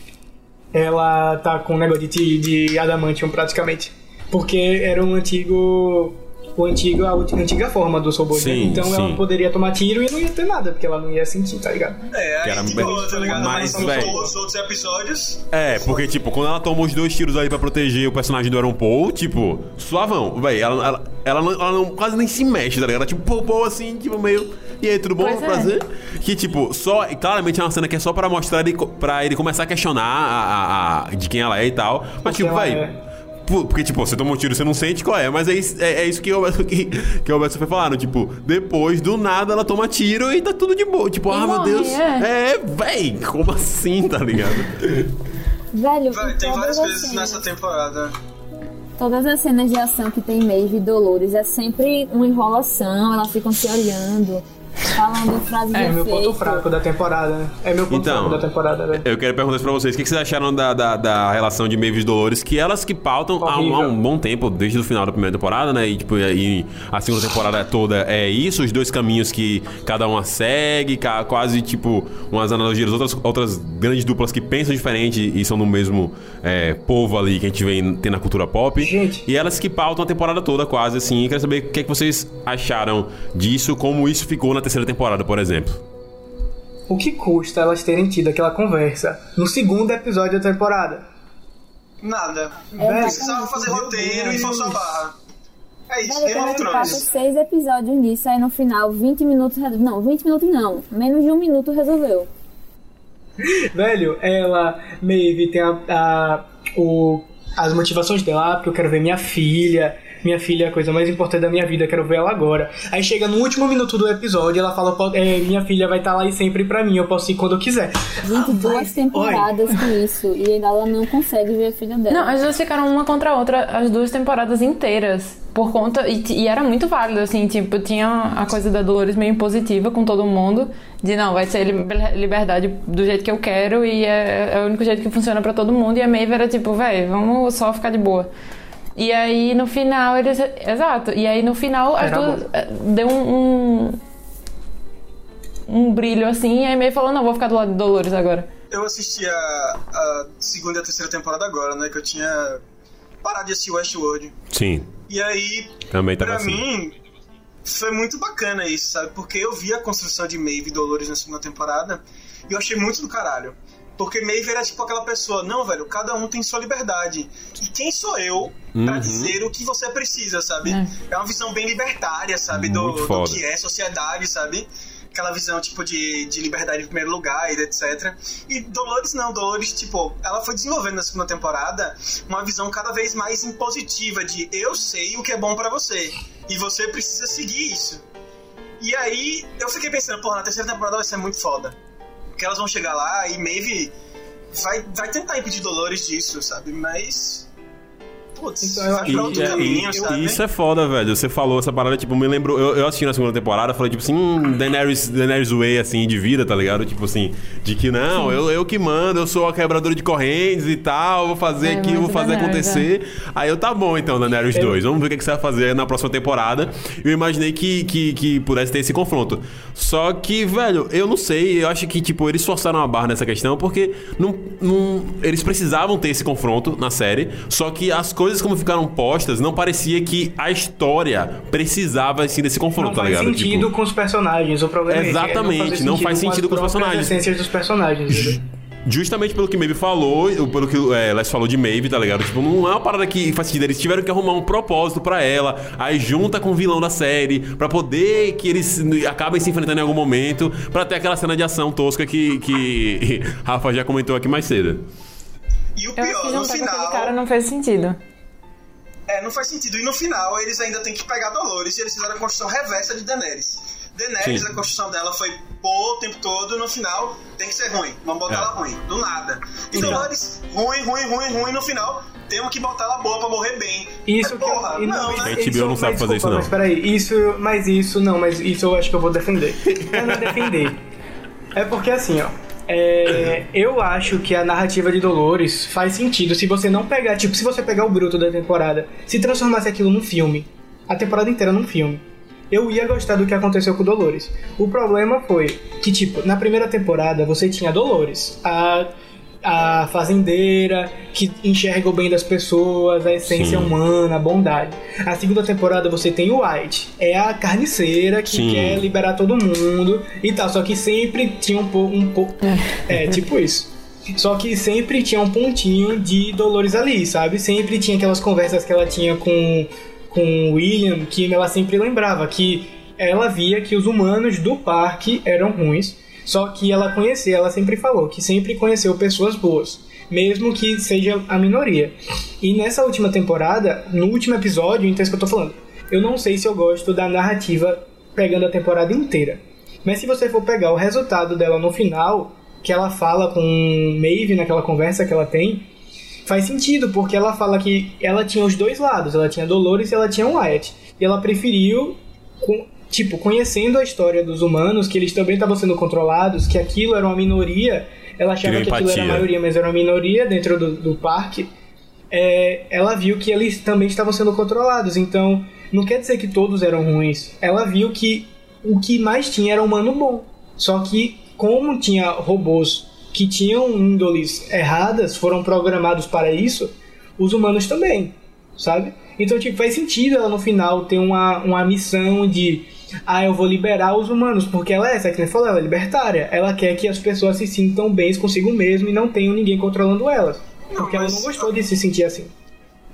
Ela tá com um negócio de, de adamantium praticamente. Porque era um antigo o antigo, a antiga forma dos robôs. né? Sim, Então sim. ela poderia tomar tiro e não ia ter nada, porque ela não ia sentir, tá ligado? É, Que aí era bem- boa, tá ligado? Mas, Mas, velho- os outros episódios. É, porque, tipo, quando ela toma os dois tiros ali pra proteger o personagem do Aaron Paul, tipo, suavão. Véi, ela, ela, ela, não, ela não- quase nem se mexe, tá ligado? Ela, tipo, Paul, assim, tipo, meio... E aí, tudo bom? Pois é. Prazer? Que, tipo, só... e Claramente é uma cena que é só pra mostrar ele... Pra ele começar a questionar a, a- a- de quem ela é e tal. Mas, tipo, véi... é. pu- Porque, tipo, você toma um tiro, você não sente qual é. Mas é isso, é, é isso que o Alberto, que, que o Alberto foi falando. Tipo, depois, do nada, ela toma tiro e tá tudo de boa. Tipo, E ah, meu morre, Deus. é. É, véi, como assim, tá ligado? Velho, Vai, tem várias as vezes cenas- nessa temporada. Todas as cenas de ação que tem Maeve e Dolores é sempre uma enrolação, elas ficam se olhando, falando frases de É meu ponto fraco da temporada, né? É meu ponto Então, fraco da temporada, velho. Eu quero perguntar isso pra vocês. O que vocês acharam da, da, da relação de Maeve e Dolores? Que elas que pautam há um, há um bom tempo, desde o final da primeira temporada, né? E, tipo, e a segunda temporada toda é isso, os dois caminhos que cada uma segue, quase, tipo, umas analogias, outras, outras grandes duplas que pensam diferente e são do mesmo é, povo ali que a gente vê em- tem na cultura pop. Gente. E elas que pautam a temporada toda, quase, assim. Eu quero saber o que, é que vocês acharam disso, como isso ficou na terceira temporada, por exemplo. O que custa elas terem tido aquela conversa no segundo episódio da temporada? Nada. É, Precisava fazer Meu roteiro Deus. e forçar barra. É isso, Velho, Game of é Thrones. seis episódios nisso, aí no final, 20 minutos. Não, 20 minutos não. Menos de um minuto resolveu. [LAUGHS] Velho, ela, Maeve, tem a, a- o, as motivações dela, ah, porque eu quero ver minha filha. Minha filha é a coisa mais importante da minha vida, eu quero ver ela agora. Aí chega no último minuto do episódio, ela fala: "Po- é, Minha filha vai estar lá e sempre pra mim, eu posso ir quando eu quiser. Gente, Ah, duas mas- temporadas com isso. E ainda ela não consegue ver a filha dela. Não, as duas ficaram uma contra a outra as duas temporadas inteiras. Por conta. E, e era muito válido, assim, tipo, tinha a coisa da Dolores meio impositiva com todo mundo. De não, vai ser liber- liberdade do jeito que eu quero e é, é o único jeito que funciona pra todo mundo. E a Maeve era tipo, velho, vamos só ficar de boa. E aí no final eles. Exato. E aí no final as duas. eh, Deu um. um um brilho assim, e aí meio falou, não, vou ficar do lado de Dolores agora. Eu assisti a, a segunda e a terceira temporada agora, né? Que eu tinha parado de assistir Westworld. Sim, E aí, também pra assim. mim, foi muito bacana isso, sabe? Porque eu vi a construção de Maeve e Dolores na segunda temporada e eu achei muito do caralho. Porque Maeve era tipo aquela pessoa, não, velho, cada um tem sua liberdade. E quem sou eu pra Uhum. dizer o que você precisa, sabe? É. É, uma visão bem libertária, sabe? Do, do que é sociedade, sabe? Aquela visão, tipo, de, de liberdade em primeiro lugar e etc. E Dolores não, Dolores, tipo, ela foi desenvolvendo na segunda temporada uma visão cada vez mais impositiva de eu sei o que é bom pra você. E você precisa seguir isso. E aí eu fiquei pensando, porra, na terceira temporada vai ser muito foda. Porque elas vão chegar lá e Maeve vai, vai tentar impedir Dolores disso, sabe? Mas. Putz, Então, eu acho E, outro é, e- sabe? isso é foda, velho. Você falou essa parada, tipo, me lembrou. Eu, eu assisti na segunda temporada, falei, tipo assim, hum, Daenerys, Daenerys Way, assim, de vida, tá ligado? Tipo assim, de que não, eu, eu que mando, eu sou a quebradora de correntes e tal, vou fazer É, aqui, vou muito fazer Daenerys, acontecer. Aí eu, tá bom então, Daenerys 2, vamos ver o que, que você vai fazer na próxima temporada. Eu imaginei que, que, que pudesse ter esse confronto. Só que, velho, eu não sei, eu acho que, tipo, eles forçaram a barra nessa questão porque não, não, eles precisavam ter esse confronto na série, só que as coisas como ficaram postas, não parecia que a história precisava, assim, desse confronto, Não tá faz ligado? sentido Tipo, com os personagens, o problema é esse, é Exatamente, fazer não faz sentido com os as próprias personagens. essências dos personagens? Justamente pelo que Maeve falou, ou pelo que é, Les falou de Maeve, tá ligado? Tipo, não é uma parada que faz sentido. Eles tiveram que arrumar um propósito pra ela, aí junta com o vilão da série, pra poder que eles acabem se enfrentando em algum momento, pra ter aquela cena de ação tosca que, que [LAUGHS] Rafa já comentou aqui mais cedo. E o Eu acho pior, que no juntar com aquele final. cara não fez sentido. É, não faz sentido. E no final eles ainda têm que pegar Dolores e eles fizeram a construção reversa de Daenerys. Daenerys, Sim. a construção dela foi boa o tempo todo, no final tem que ser ruim. Vamos botar É. ela ruim, do nada. E Então. Dolores, ruim, ruim, ruim, ruim, no final temos que botar ela boa pra morrer bem. Isso É, que eu- porra, e não, mas né? A HBO não sabe mas fazer isso, não. Mas peraí, isso, mas isso não, mas isso eu acho que eu vou defender. Eu não defender. [LAUGHS] É porque assim, ó. É, eu acho que a narrativa de Dolores faz sentido se você não pegar, tipo, se você pegar o bruto da temporada, se transformasse aquilo num filme, a temporada inteira num filme, eu ia gostar do que aconteceu com Dolores. O problema foi que, tipo, na primeira temporada você tinha Dolores, a, a fazendeira, que enxerga o bem das pessoas, a essência Sim. humana, a bondade. A segunda temporada você tem o White, é a carniceira que Sim. quer liberar todo mundo e tal, só que sempre tinha um pouco. Um po [LAUGHS] é, tipo isso. Só que sempre tinha um pontinho de Dolores ali, sabe? Sempre tinha aquelas conversas que ela tinha com, com o William, que ela sempre lembrava que ela via que os humanos do parque eram ruins, só que ela conhecia, ela sempre falou que sempre conheceu pessoas boas, mesmo que seja a minoria. E nessa última temporada, no último episódio, então é isso que eu tô falando, eu não sei se eu gosto da narrativa pegando a temporada inteira. Mas se você for pegar o resultado dela no final, que ela fala com Maeve naquela conversa que ela tem, faz sentido, porque ela fala que ela tinha os dois lados, ela tinha Dolores e ela tinha Wyatt. E ela preferiu, tipo, conhecendo a história dos humanos, que eles também estavam sendo controlados, que aquilo era uma minoria, ela achava Criou que aquilo era a empatia. maioria, mas era uma minoria dentro do, do parque. É, ela viu que eles também estavam sendo controlados, então não quer dizer que todos eram ruins. Ela viu que o que mais tinha era humano bom. Só que, como tinha robôs que tinham índoles erradas, foram programados para isso, os humanos também, sabe? Então, tipo, faz sentido ela no final ter uma, uma missão de ah, eu vou liberar os humanos, porque ela é essa que nem falou, ela é libertária. Ela quer que as pessoas se sintam bem consigo mesmo e não tenham ninguém controlando elas. Não, Porque ela não gostou de se sentir assim.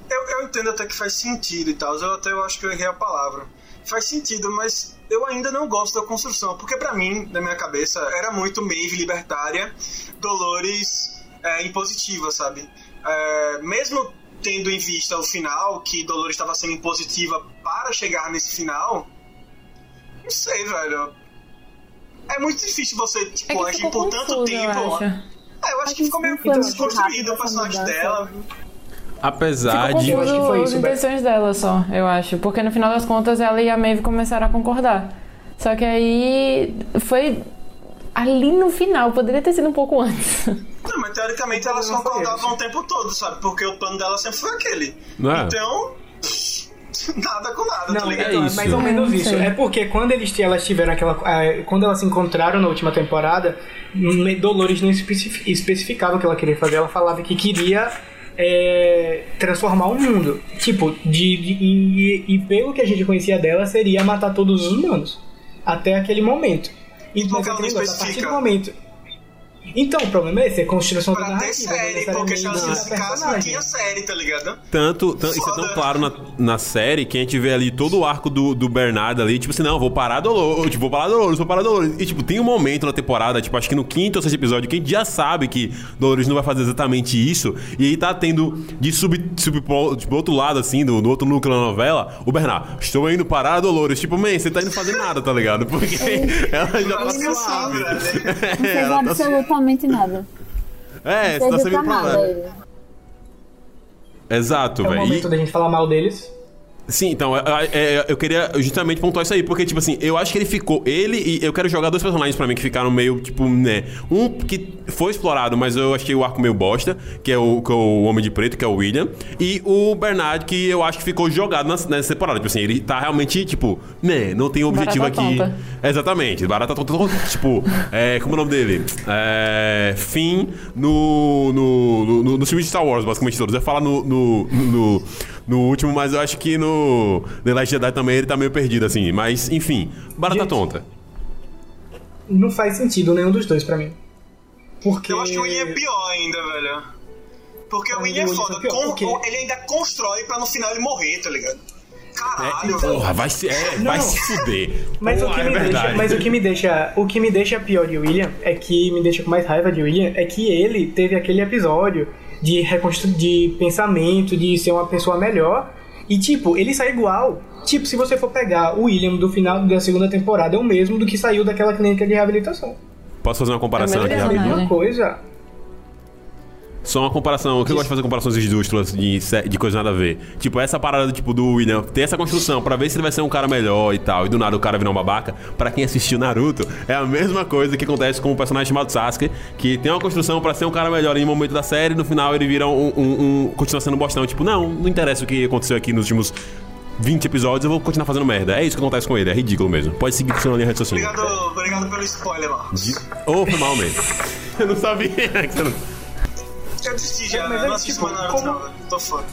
Eu, eu entendo até que faz sentido e tal, eu até eu acho que eu errei a palavra. Faz sentido, mas eu ainda não gosto da construção, porque pra mim, na minha cabeça, era muito Maeve libertária, Dolores é, impositiva, sabe? É, mesmo tendo em vista o final, que Dolores estava sendo impositiva para chegar nesse final, não sei, velho. É muito difícil você, tipo, É que agir por tanto confuso, eu tempo. acho. É, eu acho que ficou meio desconstruído o personagem dela. Apesar de. Eu acho que foi as isso, Beto. intenções dela só, eu acho. Porque no final das contas ela e a Maeve começaram a concordar. Só que aí foi ali no final, poderia ter sido um pouco antes. Não, mas teoricamente elas concordavam o tempo todo, sabe? Porque o plano dela sempre foi aquele. Não é? Então, [LAUGHS] nada com nada, tá Não, ligado? então, é isso. mais ou menos isso. É porque quando eles, elas tiveram aquela. ah, Quando elas se encontraram na última temporada, Dolores não especifi- especificava o que ela queria fazer. Ela falava que queria é, transformar o mundo. Tipo, de, de- e, e pelo que a gente conhecia dela, seria matar todos os humanos. Até aquele momento. E mas ela não a partir do momento. Então, o problema é esse, é a construção da Pra ter narrativa. série, não porque da especificasse, não tinha série, tá ligado? Tanto, tan- isso é tão claro na, na série que a gente vê ali todo o arco do, do Bernardo ali, tipo assim, não, vou parar Dolores, tipo, vou parar Dolores, vou parar Dolores. E, tipo, tem um momento na temporada, tipo, acho que no quinto ou sexto episódio, que a gente já sabe que Dolores não vai fazer exatamente isso, e aí tá tendo de sub, sub pro, tipo, outro lado, assim, do, do outro núcleo da novela, o Bernardo, estou indo parar Dolores. Tipo, man, você tá indo fazer nada, tá ligado? Porque [LAUGHS] ela já tá suave. Não [LAUGHS] É, ela tá absolutamente nada. É, Não você tá servindo pra nada. Exato, É o velho. E- momento da gente falar mal deles. Sim, então, é, é, eu queria justamente pontuar isso aí, porque, tipo assim, eu acho que ele ficou. Ele e eu quero jogar dois personagens pra mim que ficaram meio, tipo, né. Um que foi explorado, mas eu achei o arco meio bosta, que é o, que é o Homem de Preto, que é o William. E o Bernard, que eu acho que ficou jogado nas- nessa temporada. Tipo assim, ele tá realmente, tipo, né, não tem objetivo Barata aqui. tonta. Exatamente, barata tonta, tonta, tipo, é, como é o nome dele? É, Finn no, no, no, no, no filme de Star Wars, basicamente todos. Eu ia falar no, no, no, no último, mas eu acho que no The Last Jedi também ele tá meio perdido, assim. Mas, enfim, barata Gente, tonta. Não faz sentido nenhum dos dois pra mim. Porque. Eu acho que o William é pior ainda, velho. Porque o Pra mim, William é o foda. é pior, Com- porque- Ele ainda constrói pra no final ele morrer, tá ligado? Caralho, É, porra, vai se, é, vai Não. se fuder. Mas, o Porra, que é me deixa, mas o que me deixa. O que me deixa pior de William é que me deixa com mais raiva de William é que ele teve aquele episódio de reconstru... de pensamento, de ser uma pessoa melhor. E tipo, ele sai igual. Tipo, se você for pegar o William do final da segunda temporada, é o mesmo do que saiu daquela clínica de reabilitação. Posso fazer uma comparação É aqui É a mesma coisa. Só uma comparação, que eu gosto de fazer comparações de, sé- de coisa nada a ver. Tipo, essa parada tipo, do William ter essa construção pra ver se ele vai ser um cara melhor e tal, e do nada o cara virar um babaca, pra quem assistiu Naruto, é a mesma coisa que acontece com o personagem chamado Sasuke, que tem uma construção pra ser um cara melhor em um momento da série, e no final ele vira um. um, um continua sendo um bostão. Tipo, não, não interessa o que aconteceu aqui nos últimos 20 episódios, eu vou continuar fazendo merda. É isso que acontece com ele, é ridículo mesmo. Pode seguir com na rede social. Obrigado, obrigado pelo spoiler, Marcos. Ô, foi mal mesmo. [LAUGHS] Eu não sabia que você não. Eu desisti já, Mas eu é não assisto tipo, mais Naruto como-. Tô fora.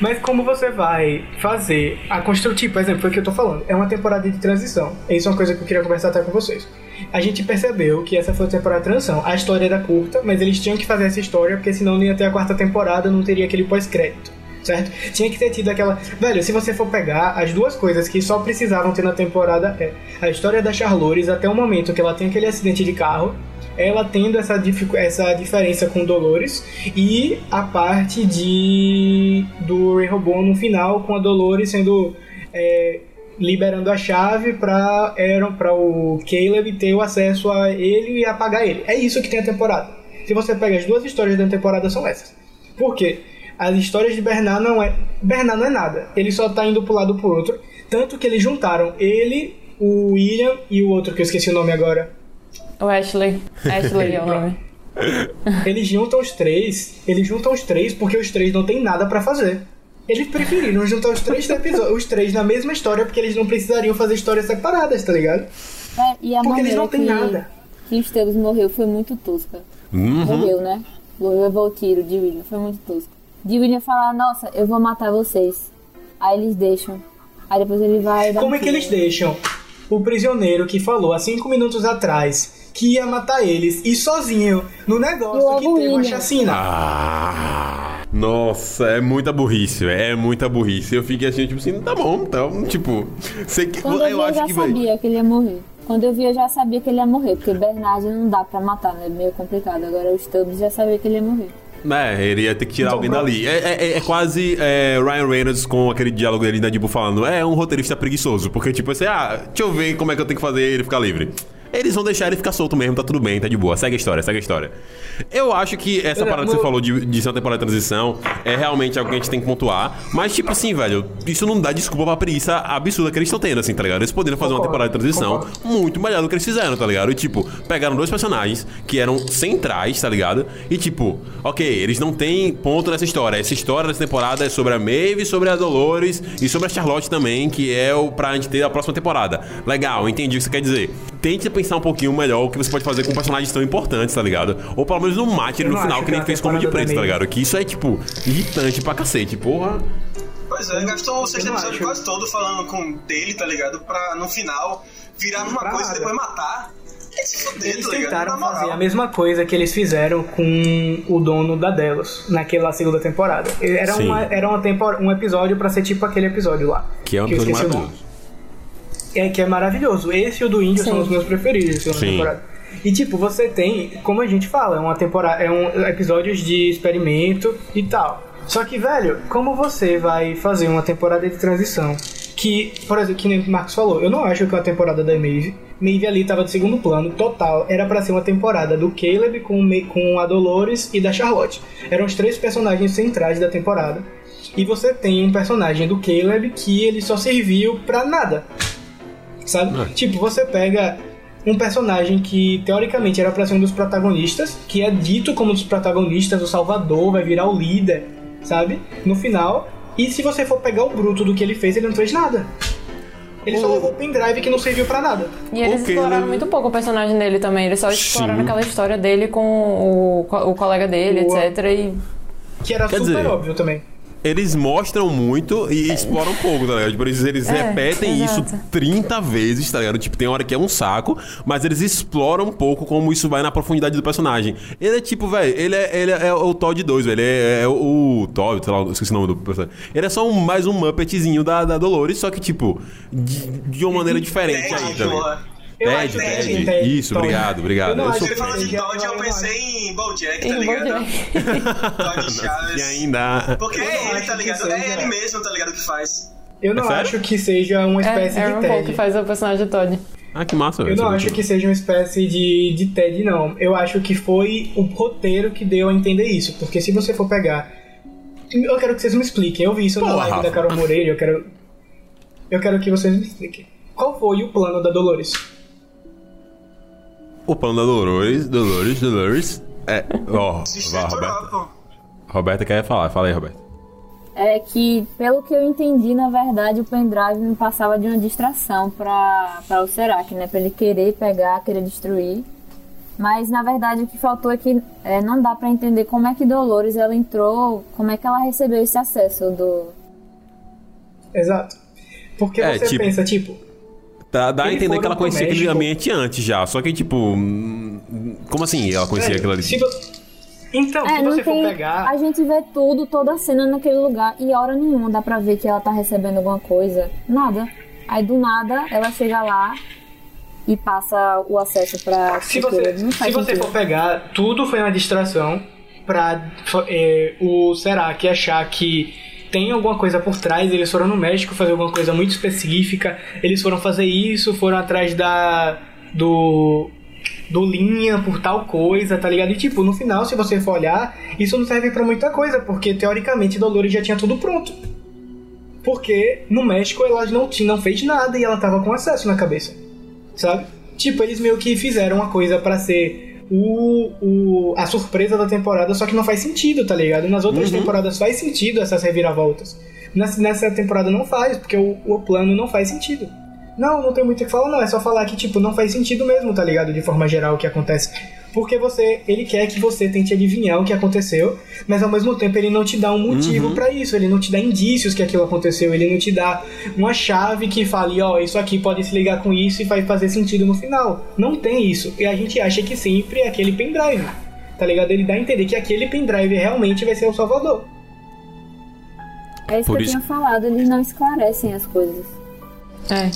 Mas como você vai fazer a construção, tipo, por exemplo, foi o que eu tô falando, é uma temporada de transição. Isso é uma coisa que eu queria conversar até com vocês. A gente percebeu que essa foi a temporada de transição. A história era curta, mas eles tinham que fazer essa história, porque senão não ia ter a quarta temporada, não teria aquele pós-crédito. Certo? Tinha que ter tido aquela. Velho, se você for pegar as duas coisas que só precisavam ter na temporada é a história da Charlores até o momento que ela tem aquele acidente de carro, ela tendo essa, essa diferença com Dolores e a parte de do Robô no final com a Dolores sendo é, liberando a chave para para o Caleb ter o acesso a ele e apagar ele. É isso que tem a temporada. Se você pega as duas histórias da temporada são essas. Por quê? As histórias de Bernard não é Bernard não é nada. Ele só tá indo pro lado pro outro, tanto que eles juntaram ele, o William e o outro que eu esqueci o nome agora. O Ashley. Ashley é o nome. Eles juntam os três, eles juntam os três porque os três não tem nada pra fazer. Eles preferiram juntar os três episódios, os três na mesma história porque eles não precisariam fazer histórias separadas, tá ligado? É, e a Porque eles não têm nada. que Esteves morreu foi muito tosca. Uhum. Morreu, né? Levou o tiro de William, foi muito tosco. De William falar, nossa, eu vou matar vocês. Aí eles deixam. Aí depois ele vai Como é que eles deixam o prisioneiro que falou há cinco minutos atrás que ia matar eles e sozinho no negócio logo que teve uma chacina? Ah, nossa, é muita burrice, velho. É muita burrice. Eu fiquei assim, tipo assim, tá bom, então, tipo. Sei que, Quando eu, eu vi, eu acho já que vai. sabia que ele ia morrer. Quando eu vi, eu já sabia que ele ia morrer. Porque Bernard não dá pra matar, né? É meio complicado. Agora o Stubbs já sabia que ele ia morrer. É, ele ia ter que tirar Então, alguém dali. É, é- é quase é, Ryan Reynolds com aquele diálogo dele da tipo falando, é um roteirista preguiçoso. Porque, tipo assim, ah, deixa eu ver como é que eu tenho que fazer ele ficar livre. Eles vão deixar ele ficar solto mesmo, tá tudo bem, tá de boa. Segue a história, segue a história. Eu acho que essa parada que você falou de, de ser uma temporada de transição é realmente algo que a gente tem que pontuar. Mas, tipo assim, velho, isso não dá desculpa pra preguiça absurda que eles estão tendo, assim, tá ligado? Eles poderiam fazer uma temporada de transição muito melhor do que eles fizeram, tá ligado? E, tipo, pegaram dois personagens que eram centrais, tá ligado? E, tipo, ok, eles não têm ponto nessa história. Essa história dessa temporada é sobre a Maeve, sobre a Dolores e sobre a Charlotte também, que é o pra gente ter a próxima temporada. Legal, entendi o que você quer dizer. Tente pensar um pouquinho melhor o que você pode fazer com personagens tão importantes, tá ligado? Ou pelo menos não mate ele no final, que nem que fez com o de preto, tá ligado? Que isso é, tipo, irritante pra cacete, porra. Pois é, gastou o sexto episódio acho. quase todo falando com dele, tá ligado? Pra no final virar numa Pra coisa e nada. depois matar. Que fuder, Eles tá ligado? tentaram fazer a mesma coisa que eles fizeram com o dono da Delos naquela segunda temporada. Era, Sim. uma, era uma tempor, um episódio pra ser tipo aquele episódio lá. Que é um eu episódio maravilhoso. É que é maravilhoso. Esse e o do Índio são Sim. os meus preferidos segunda Sim. temporada. E tipo, você tem, como a gente fala, é uma temporada, é um episódios de experimento e tal. Só que, velho, como você vai fazer uma temporada de transição que, por exemplo, que nem o Marcos falou, eu não acho que é uma temporada da Maeve. Maeve ali tava de segundo plano, total. Era pra ser uma temporada do Caleb com, com a Dolores e da Charlotte. Eram os três personagens centrais da temporada. E você tem um personagem do Caleb que ele só serviu pra nada. Sabe? É. Tipo, você pega um personagem que teoricamente era pra ser um dos protagonistas, que é dito como um dos protagonistas, o Salvador, vai virar o líder, sabe? No final. E se você for pegar o bruto do que ele fez, ele não fez nada. Ele só levou o pendrive que não serviu pra nada. E eles Ok, exploraram né? muito pouco o personagem dele também. Eles só exploraram Sim. aquela história dele com o, co- o colega dele, O- etc. E Que era Quer super dizer, óbvio também. Eles mostram muito e exploram pouco, tá ligado? Tipo, eles, eles É, repetem isso exato. 30 vezes, tá ligado? Tipo, tem hora que é um saco, mas eles exploram um pouco como isso vai na profundidade do personagem. Ele é tipo, velho, ele é, ele é o Todd 2, velho. Ele é, é o Todd, sei lá, esqueci o nome do personagem. Ele é só um, mais um Muppetzinho da, da Dolores, só que, tipo, de, de uma maneira diferente aí também. Eu Ted, Ted. tem Ted, Isso, Todd. obrigado, obrigado. Eu não Eu acho sou Ele falou de Todd, eu pensei em Bojack, tá ligado? Todd Chaves. E ainda. Porque é ele, tá ligado? É ele mesmo, tá ligado? Que faz. Eu não É acho que seja uma espécie é de Aaron Paul Ted. que faz o personagem de Todd. Ah, que massa, Eu não é acho que seja uma espécie de, de TED, não. Eu acho que foi o roteiro que deu a entender isso. Porque se você for pegar. Eu quero que vocês me expliquem. Eu vi isso na Pô, live Rafa. da Carol Moreira. Eu quero. Eu quero que vocês me expliquem. Qual foi o plano da Dolores? O plano da Dolores, Dolores, Dolores. É. Ó, Se vai, estruturar, Roberta. Roberta quer falar. Fala aí, Roberta. É que, pelo que eu entendi, na verdade, o pendrive me passava de uma distração pra, pra o Serac, né? Pra ele querer pegar, querer destruir. Mas na verdade o que faltou é que é, não dá pra entender como é que Dolores ela entrou, como é que ela recebeu esse acesso do. Exato. Porque É, você tipo- pensa, tipo, Dá, dá a entender que ela conhecia aquele ambiente antes já. Só que, tipo. hum, Como assim ela conhecia velho, aquilo ali? se Então, É, se você tem. for pegar. A gente vê tudo, toda a cena naquele lugar e hora nenhuma dá pra ver que ela tá recebendo alguma coisa. Nada. Aí do nada ela chega lá e passa o acesso pra Se você, se você for pegar, tudo foi uma distração pra é, o Serac achar que tem alguma coisa por trás. Eles foram no México fazer alguma coisa muito específica. Eles foram fazer isso, foram atrás da. do. do linha por tal coisa, tá ligado? E tipo, no final, se você for olhar, isso não serve pra muita coisa, porque teoricamente Dolores já tinha tudo pronto. Porque no México ela não, tinha, não fez nada e ela tava com acesso na cabeça sabe? Tipo, eles meio que fizeram uma coisa pra ser o, o, a surpresa da temporada, só que não faz sentido, tá ligado? Nas outras temporadas faz sentido essas reviravoltas. Nessa, nessa temporada não faz, porque o, o plano não faz sentido. Não, não tem muito o que falar, não. É só falar que, tipo, não faz sentido mesmo, tá ligado? De forma geral, o que acontece. Porque você, ele quer que você tente adivinhar o que aconteceu, mas ao mesmo tempo ele não te dá um motivo pra isso, ele não te dá indícios que aquilo aconteceu, ele não te dá uma chave que fale, ó, isso aqui pode se ligar com isso e vai fazer sentido no final. Não tem isso. E a gente acha que sempre é aquele pendrive. Tá ligado? Ele dá a entender que aquele pendrive realmente vai ser o Salvador. É isso Por que eu isso- tinha falado, eles não esclarecem as coisas. É.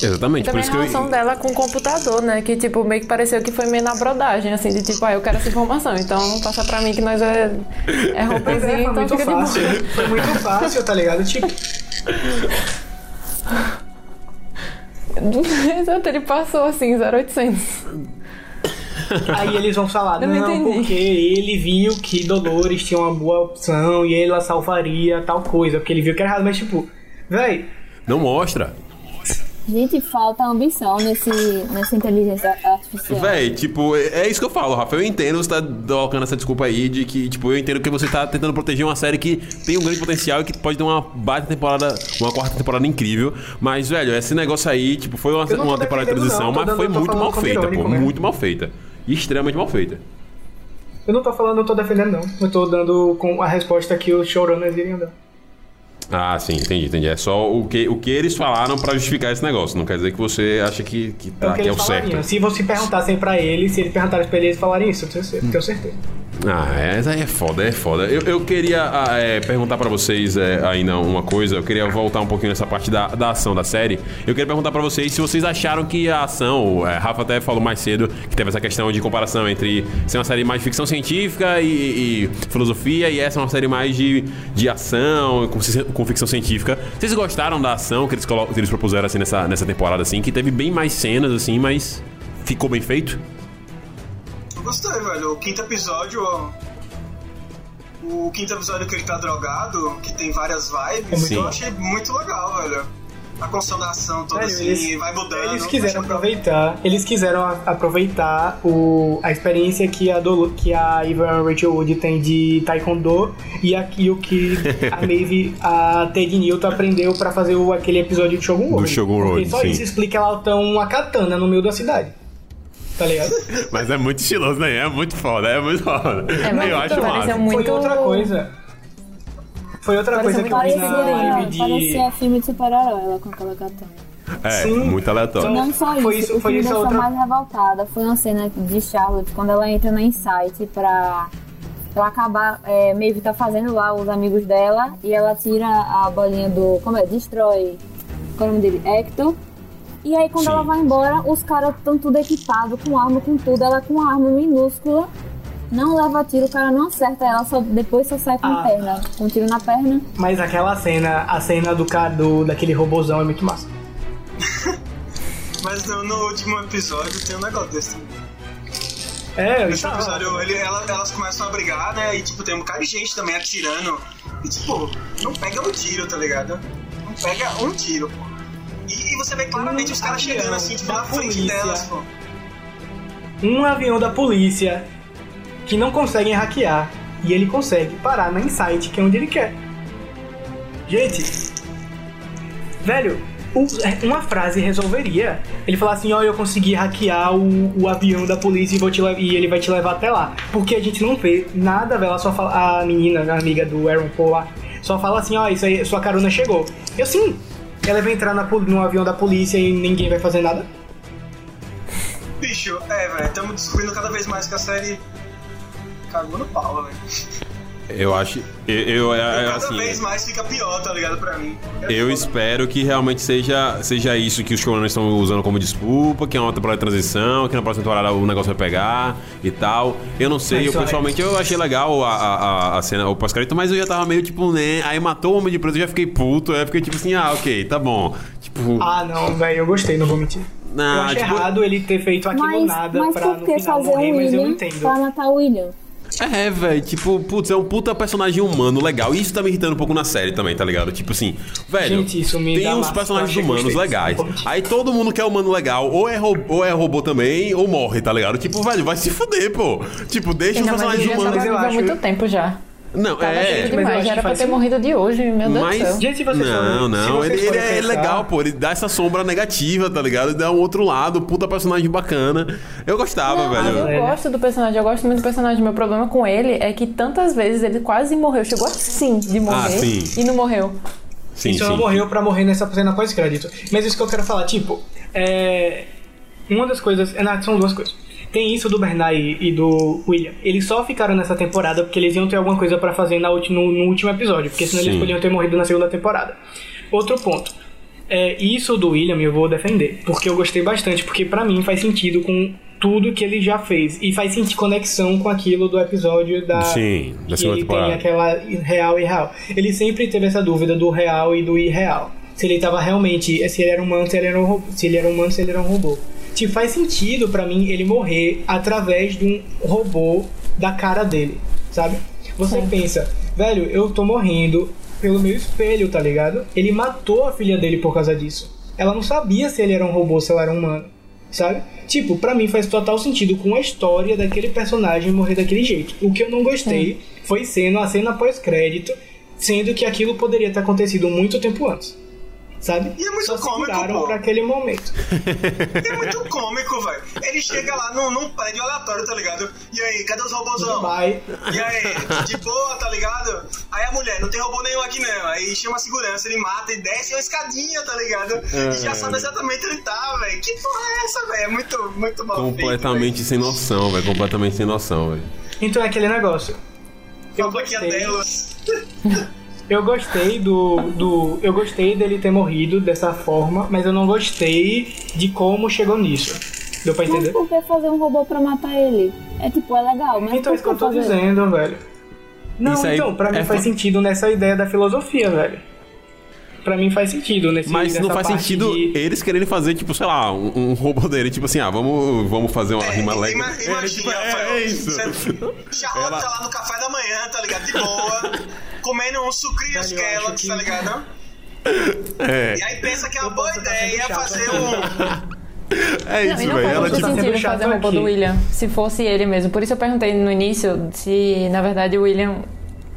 Exatamente, por Também isso a que eu. relação dela com o computador, né? Que, tipo, meio que pareceu que foi meio na brodagem, assim, de tipo, ah, eu quero essa informação, então passa pra mim que nós é, é [LAUGHS] Mas roupazinho, é, foi então muito fica de boa. fácil. Foi muito fácil, tá ligado? Tipo, [LAUGHS] Exato, ele passou assim, 0800. Aí eles vão falar, não não, porque ele viu que Dolores tinha uma boa opção e ela salvaria tal coisa, porque ele viu que era errado, mas tipo, véi, Não mostra. Gente, falta ambição nesse, nessa inteligência artificial. Véi, tipo, é é isso que eu falo, Rafa. Eu entendo você tá colocando essa desculpa aí de que, tipo, eu entendo que você tá tentando proteger uma série que tem um grande potencial e que pode ter uma baita temporada, uma quarta temporada incrível. Mas, velho, esse negócio aí, tipo, foi uma, uma temporada de transição, não, mas dando- foi muito mal feita, pô. irônico mesmo. Muito mal feita. Extremamente mal feita. eu não tô falando, eu tô defendendo não. Eu tô dando com a resposta que os showrunners iriam dar. Ah, sim, entendi, entendi. É só o que, o que eles falaram pra justificar esse negócio. Não quer dizer que você acha que, que, É tá, o que que é o certo. Se você perguntassem pra eles, se eles perguntassem pra eles, eles falariam isso, eu tenho tenho certeza. Ah, essa aí é foda, é foda. Eu, eu queria ah, é, perguntar pra vocês é, ainda uma coisa. Eu queria voltar um pouquinho nessa parte da, da ação da série. Eu queria perguntar pra vocês se vocês acharam que a ação, é, Rafa até falou mais cedo que teve essa questão de comparação entre ser uma série mais de ficção científica e, e filosofia e essa é uma série mais de, de ação com, com ficção científica. Vocês gostaram da ação que eles, que eles propuseram assim nessa, nessa temporada assim, que teve bem mais cenas assim, mas ficou bem feito? Eu gostei, velho. O quinto episódio. ó, O quinto episódio que ele tá drogado, que tem várias vibes, Sim. eu achei muito legal, velho. A construção da ação toda Velho, assim, eles- vai mudando. Eles quiseram legal. aproveitar, eles quiseram a- aproveitar o, a experiência que a, Dolu, que a Ivan Rachel Wood tem de Taekwondo e, aqui o que [LAUGHS] a Maeve, a Ted Newton aprendeu pra fazer o, aquele episódio de Shogun Road. Shogun Porque Road, só sim. isso explica ela ter uma katana no meio da cidade. Tá ligado? [LAUGHS] Mas é muito estiloso, né? É muito foda, é muito foda. É, mas eu acho pareceu massa. muito- Foi outra coisa. Foi outra Pareceu coisa que eu vi Parecia, na live de... parecia filme de super-herói, ela com aquela katana. É, Sim. muito aleatório. Não só isso, Foi isso- o foi que me deixou outra- mais revoltada foi uma cena de Charlotte, quando ela entra na Insight pra, pra acabar, é, Maeve tá fazendo lá os amigos dela, e ela tira a bolinha do, como é, destrói, qual é o nome dele? Hector. E aí quando Sim. ela vai embora, os caras estão tudo equipados, com arma, com tudo, ela com uma arma minúscula, não leva tiro, o cara não acerta ela, só, depois só sai com a Ah. perna, com um tiro na perna. Mas aquela cena, a cena do, ca- do daquele robozão é muito massa. [LAUGHS] Mas no, no último episódio tem um negócio desse também. É, Nesse tá. episódio ele- ela- elas começam a brigar, né? E tipo, tem um bocado de gente também atirando. E tipo, não pega um tiro, tá ligado? Não pega um tiro, pô. E, e você vê claramente Um os caras chegando assim, tipo, da na frente polícia. delas, pô. um avião da polícia que não conseguem hackear e ele consegue parar na Insight, que é onde ele quer. Gente, velho, é, uma frase resolveria. Ele falar assim, ó, eu consegui hackear o, o avião da polícia e, vou te e ele vai te levar até lá. Porque a gente não vê nada, velho. Ela só fala, a menina, a amiga do Aaron Paul lá, só fala assim, ó, isso aí, sua carona chegou. Eu sim, ela vai entrar na, no avião da polícia e ninguém vai fazer nada. Bicho, é, velho, estamos descobrindo cada vez mais que a série cagou no pau, velho. Eu acho. Eu, eu, é, Cada assim. vez mais fica pior, tá ligado? Pra mim. É Eu foda. espero que realmente seja, seja isso que os showrunners estão usando como desculpa, que é uma temporada de transição, que na próxima temporada o negócio vai pegar e tal. Eu não sei, eu é pessoalmente eu achei legal a, a, a- a cena, o pós-crédito, mas eu já tava meio tipo, né? Aí matou o Homem de Preto, eu já fiquei puto, aí eu fiquei tipo assim, ah, ok, tá bom. Tipo, Ah, não, velho, eu gostei, não vou mentir. eu Não, acho tipo- errado ele ter feito aquilo Mas, nada mas pra por no que final fazer morrer, o mas eu entendo. pra matar o William? É, velho, tipo, putz, é um puta personagem humano legal. E isso tá me irritando um pouco na série também, tá ligado? Tipo assim, velho, Gente, isso me tem dá uns personagens humanos legais. Aí todo mundo quer humano legal, ou é, ro- ou é robô também, ou morre, tá ligado? Tipo, velho, vai se fuder, pô. Tipo, deixa os Ainda mais personagens já humanos. vivo há acho- muito tempo já. Não, Tava é. Mas demais, acho já era pra ter sim. morrido de hoje, meu Deus do Mas. céu. Gente, se vocês Não, forem- não, ele, ele é pensar- legal, pô. Ele dá essa sombra negativa, tá ligado? Ele dá um outro lado, puta personagem bacana. Eu gostava, Não, mas velho. eu É, gosto do personagem, eu gosto muito do personagem. Meu problema com ele é que tantas vezes ele quase morreu. Chegou assim de morrer Ah, sim. e não morreu. Sim, Isso sim. ela morreu pra morrer nessa cena pós-crédito. Mas isso que eu quero falar, tipo, é. Uma das coisas. é, não, são duas coisas. Tem isso do Bernard e, do William. Eles só ficaram nessa temporada porque eles iam ter alguma coisa pra fazer na no, no último episódio. Porque senão Sim. eles podiam ter morrido na segunda temporada. Outro ponto. É, isso do William eu vou defender. Porque eu gostei bastante. Porque pra mim faz sentido com tudo que ele já fez. E faz sentido conexão com aquilo do episódio da. Sim, da segunda ele temporada. tem aquela real e irreal. Ele sempre teve essa dúvida do real e do irreal. Se ele tava realmente, se ele era humano, se ele era um robô, se ele era humano, se ele era um robô. Tipo, faz sentido pra mim ele morrer através de um robô da cara dele, sabe? Você pensa, velho, eu tô morrendo pelo meu espelho, tá ligado? Ele matou a filha dele por causa disso. Ela não sabia se ele era um robô, se ela era um humano, sabe? Tipo, pra mim faz total sentido com a história daquele personagem morrer daquele jeito. O que eu não gostei foi sendo a cena pós-crédito, sendo que aquilo poderia ter acontecido muito tempo antes. Sabe? E é muito Só cômico, pra aquele momento. [LAUGHS] É muito cômico, velho. Ele chega lá num, num prédio aleatório, tá ligado? E aí, cadê os robôzão? Vai. E aí, de boa, tá ligado? Aí a mulher, não tem robô nenhum aqui não. Aí chama a segurança, ele mata e desce uma escadinha, tá ligado? E já sabe exatamente onde ele tá, velho. Que porra é essa, velho? É muito, muito mal feito, Completamente sem noção, velho. Completamente sem noção, velho. Então é aquele negócio. Eu. Fabriquinha gostei, delas. [LAUGHS] eu gostei do, do. Eu gostei dele ter morrido dessa forma, mas eu não gostei de como chegou nisso. Deu pra Mas entender? por que fazer um robô pra matar ele? É tipo, é legal, mas Então é isso que eu tô fazer? dizendo, velho. Não, Isso então, pra mim é faz fa- sentido nessa ideia da filosofia, velho. Pra mim faz sentido nesse Mas não faz sentido de- eles quererem fazer, tipo, sei lá, um, um robô dele, tipo assim, ah, vamos, vamos fazer uma rima ima- legal. Imagina, É, tipo, é, é isso. você- [LAUGHS] tá lá no café da manhã, tá ligado? De boa, comendo uns sucrilhos Kellogg's, que- tá ligado? É, E aí pensa que é uma boa ideia fazer um... é isso, não velho. faz Ela, muito tipo, sendo sentido fazer robô aqui. do William, se fosse ele mesmo. Por isso eu perguntei no início se, na verdade, o William,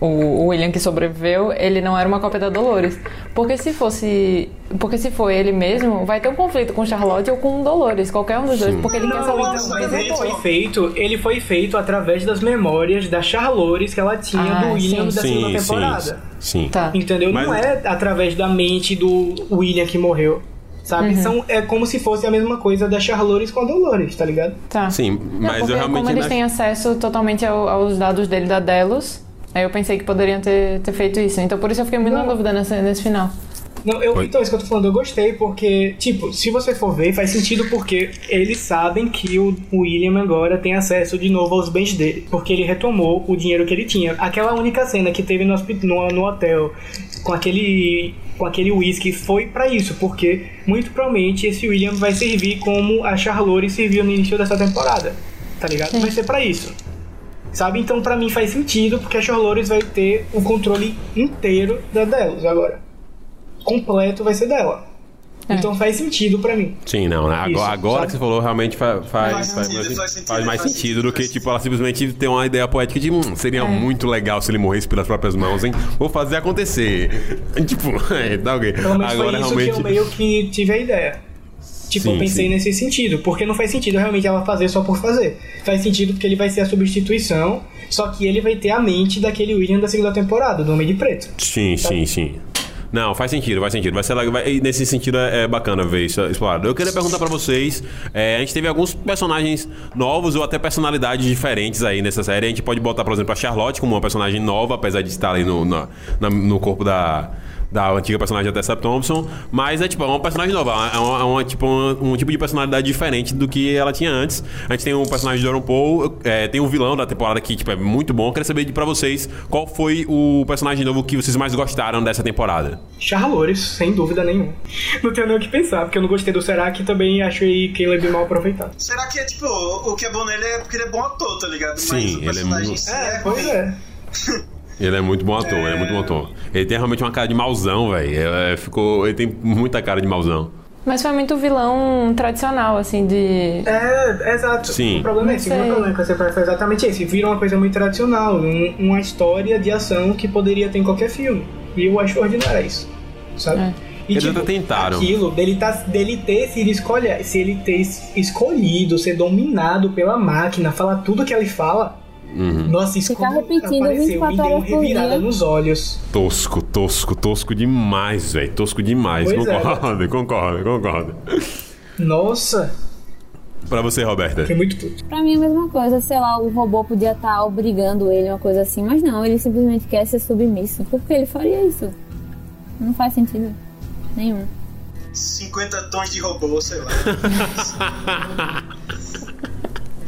o, o William que sobreviveu, ele não era uma cópia da Dolores. Porque se fosse, porque se for ele mesmo, vai ter um conflito com Charlotte ou com Dolores, qualquer um dos dois, porque ele quer Não, salvar então, os mas ele foi feito, ele foi feito através das memórias da Charlores que ela tinha Ah, do William sim. da segunda sim, sim, temporada. sim. Tá. Entendeu? Mas- Não é através da mente do William que morreu. Sabe? Uhum. São, é como se fosse a mesma coisa da Charlores com a Dolores, tá ligado? Tá. Sim, Não, mas porque eu realmente como eles não- têm acesso totalmente ao- aos dados dele da Delos, aí eu pensei que poderiam ter, ter feito isso. Então por isso eu fiquei muito na dúvida nesse, nesse final. Não, eu, então, isso que eu tô falando, eu gostei porque, tipo, se você for ver, faz sentido porque eles sabem que o William agora tem acesso de novo aos bens dele. Porque ele retomou o dinheiro que ele tinha. Aquela única cena que teve no, no, no hotel com aquele com aquele whisky foi pra isso, porque muito provavelmente esse William vai servir como a Charlotte serviu no início dessa temporada. Tá ligado? Vai ser pra isso. Sabe? Então pra mim faz sentido, porque a Charlotte vai ter o controle inteiro da Delos agora completo vai ser dela. Então faz sentido pra mim. Sim, não, né? Isso, Agora, agora sabe? que você falou, realmente fa- faz, Faz faz, sentido, mais, faz sentido, faz mais faz sentido sentido, do que, faz tipo, ela simplesmente ter uma ideia poética de hum, seria muito legal se ele morresse pelas próprias mãos, hein? Vou fazer acontecer. [LAUGHS] tipo, [LAUGHS] é, tá ok. Pelo menos Agora foi isso realmente. que eu meio que tive a ideia. Tipo, Sim, eu pensei sim. nesse sentido. Porque não faz sentido realmente ela fazer só por fazer. Faz sentido porque ele vai ser a substituição, só que ele vai ter a mente daquele William da segunda temporada, do Homem de Preto. Sim, sim, sim. Não, faz sentido, faz sentido. Vai ser vai- nesse sentido é, é bacana ver isso explorado. Eu queria perguntar pra vocês: é, a gente teve alguns personagens novos ou até personalidades diferentes aí nessa série. A gente pode botar, por exemplo, a Charlotte como uma personagem nova, apesar de estar ali no, na- na- no corpo da. Da antiga personagem da Tessa Thompson, mas é tipo é uma personagem nova, é, uma, é uma, tipo, um, um tipo de personalidade diferente do que ela tinha antes. A gente tem um personagem de Doron Paul, é, tem um vilão da temporada que tipo, é muito bom. Eu queria saber de pra vocês qual foi o personagem novo que vocês mais gostaram dessa temporada. Charlores, sem dúvida nenhuma. [LAUGHS] Não tenho nem o que pensar, porque eu não gostei do Serac e também achei Caleb mal aproveitado. Será que é tipo, o que é bom nele é porque ele é bom ator, tá ligado? Sim, Mas o ele é muito- si É, pois é. [LAUGHS] Ele é muito bom ator, ele é muito bom ator. Ele tem realmente uma cara de mauzão, velho. É, ficou, ele tem muita cara de mauzão. Mas foi muito vilão tradicional, assim, de. É, exato. Sim. O problema é esse. O problema com essa parte foi exatamente esse. Vira uma coisa muito tradicional. um- uma história de ação que poderia ter em qualquer filme. E eu acho ordinário isso. Sabe? É. E, Eles até tentaram. Aquilo dele, tá, dele ter sido escolher, se ele ter es- escolhido, ser dominado pela máquina, falar tudo que ele fala. Uhum. Nossa, isso Ficar repetindo apareceu, 24 me deu uma horas por dia. nos olhos. Tosco, tosco, tosco demais, velho. Tosco demais. Pois é. concordo, concordo, concordo. Nossa, Pra você, Roberta. fiquei muito puto. Pra mim é a mesma coisa, sei lá, o robô podia estar obrigando ele, uma coisa assim, mas não, ele simplesmente quer ser submisso. Por que ele faria isso? Não faz sentido nenhum. 50 tons de robô, sei lá. [LAUGHS]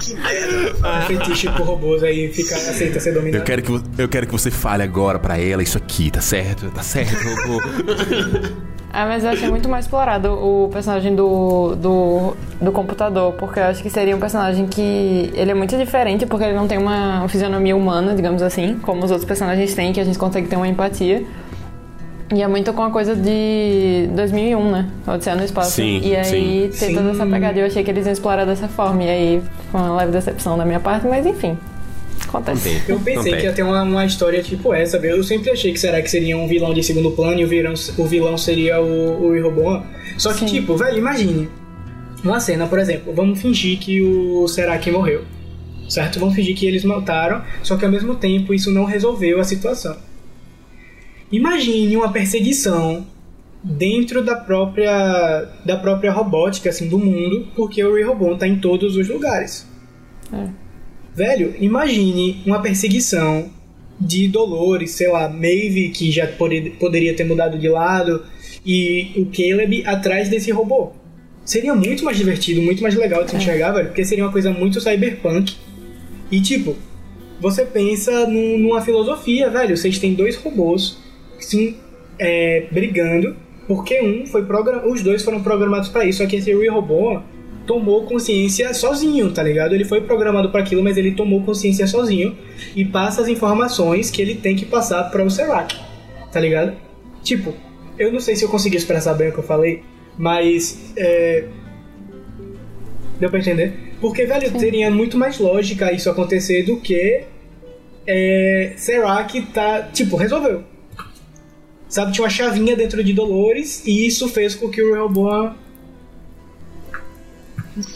que merda. Um fetiche por robôs aí fica, aceita ser dominado. Eu quero, que, eu quero que você fale agora pra ela isso aqui, tá certo? Tá certo, robô. [LAUGHS] Ah, mas eu achei muito mais explorado o personagem do, do, do computador, porque eu acho que seria um personagem que. Ele é muito diferente, porque ele não tem uma fisionomia humana, digamos assim, como os outros personagens têm, que a gente consegue ter uma empatia. E é muito com a coisa de 2001, né? Odisseia no Espaço. Sim, e aí sim. ter Sim. toda essa pegada. Eu achei que eles iam explorar dessa forma. E aí foi uma leve decepção da minha parte, mas enfim. Acontece. Eu pensei que ia ter uma, uma história tipo essa, viu? Eu sempre achei que será que seria um vilão de segundo plano e o vilão, o vilão seria o, o. Só que, Sim. tipo, velho, imagine. Uma cena, por exemplo, vamos fingir que o Seraki morreu. Certo? Vamos fingir que eles mataram, só que ao mesmo tempo isso não resolveu a situação. Imagine uma perseguição dentro da própria da própria robótica assim do mundo, porque o Rehoboam tá em todos os lugares. Velho, imagine uma perseguição de Dolores, sei lá, Maeve, que já pode- poderia ter mudado de lado, e o Caleb atrás desse robô. Seria muito mais divertido, muito mais legal de se enxergar, velho, porque seria uma coisa muito cyberpunk. E tipo, você pensa num- numa filosofia, velho. Vocês têm dois robôs se é, brigando, porque um foi programado. Os dois foram programados pra isso, só que esse Real robô tomou consciência sozinho, tá ligado? Ele foi programado para aquilo, mas ele tomou consciência sozinho e passa as informações que ele tem que passar para o Serac, tá ligado? Tipo, eu não sei se eu consegui expressar bem o que eu falei, mas é, deu pra entender? Porque, velho, teria muito mais lógica isso acontecer do que é, Serac tá, tipo, resolveu. Sabe, tinha uma chavinha dentro de Dolores e isso fez com que o Rehoboam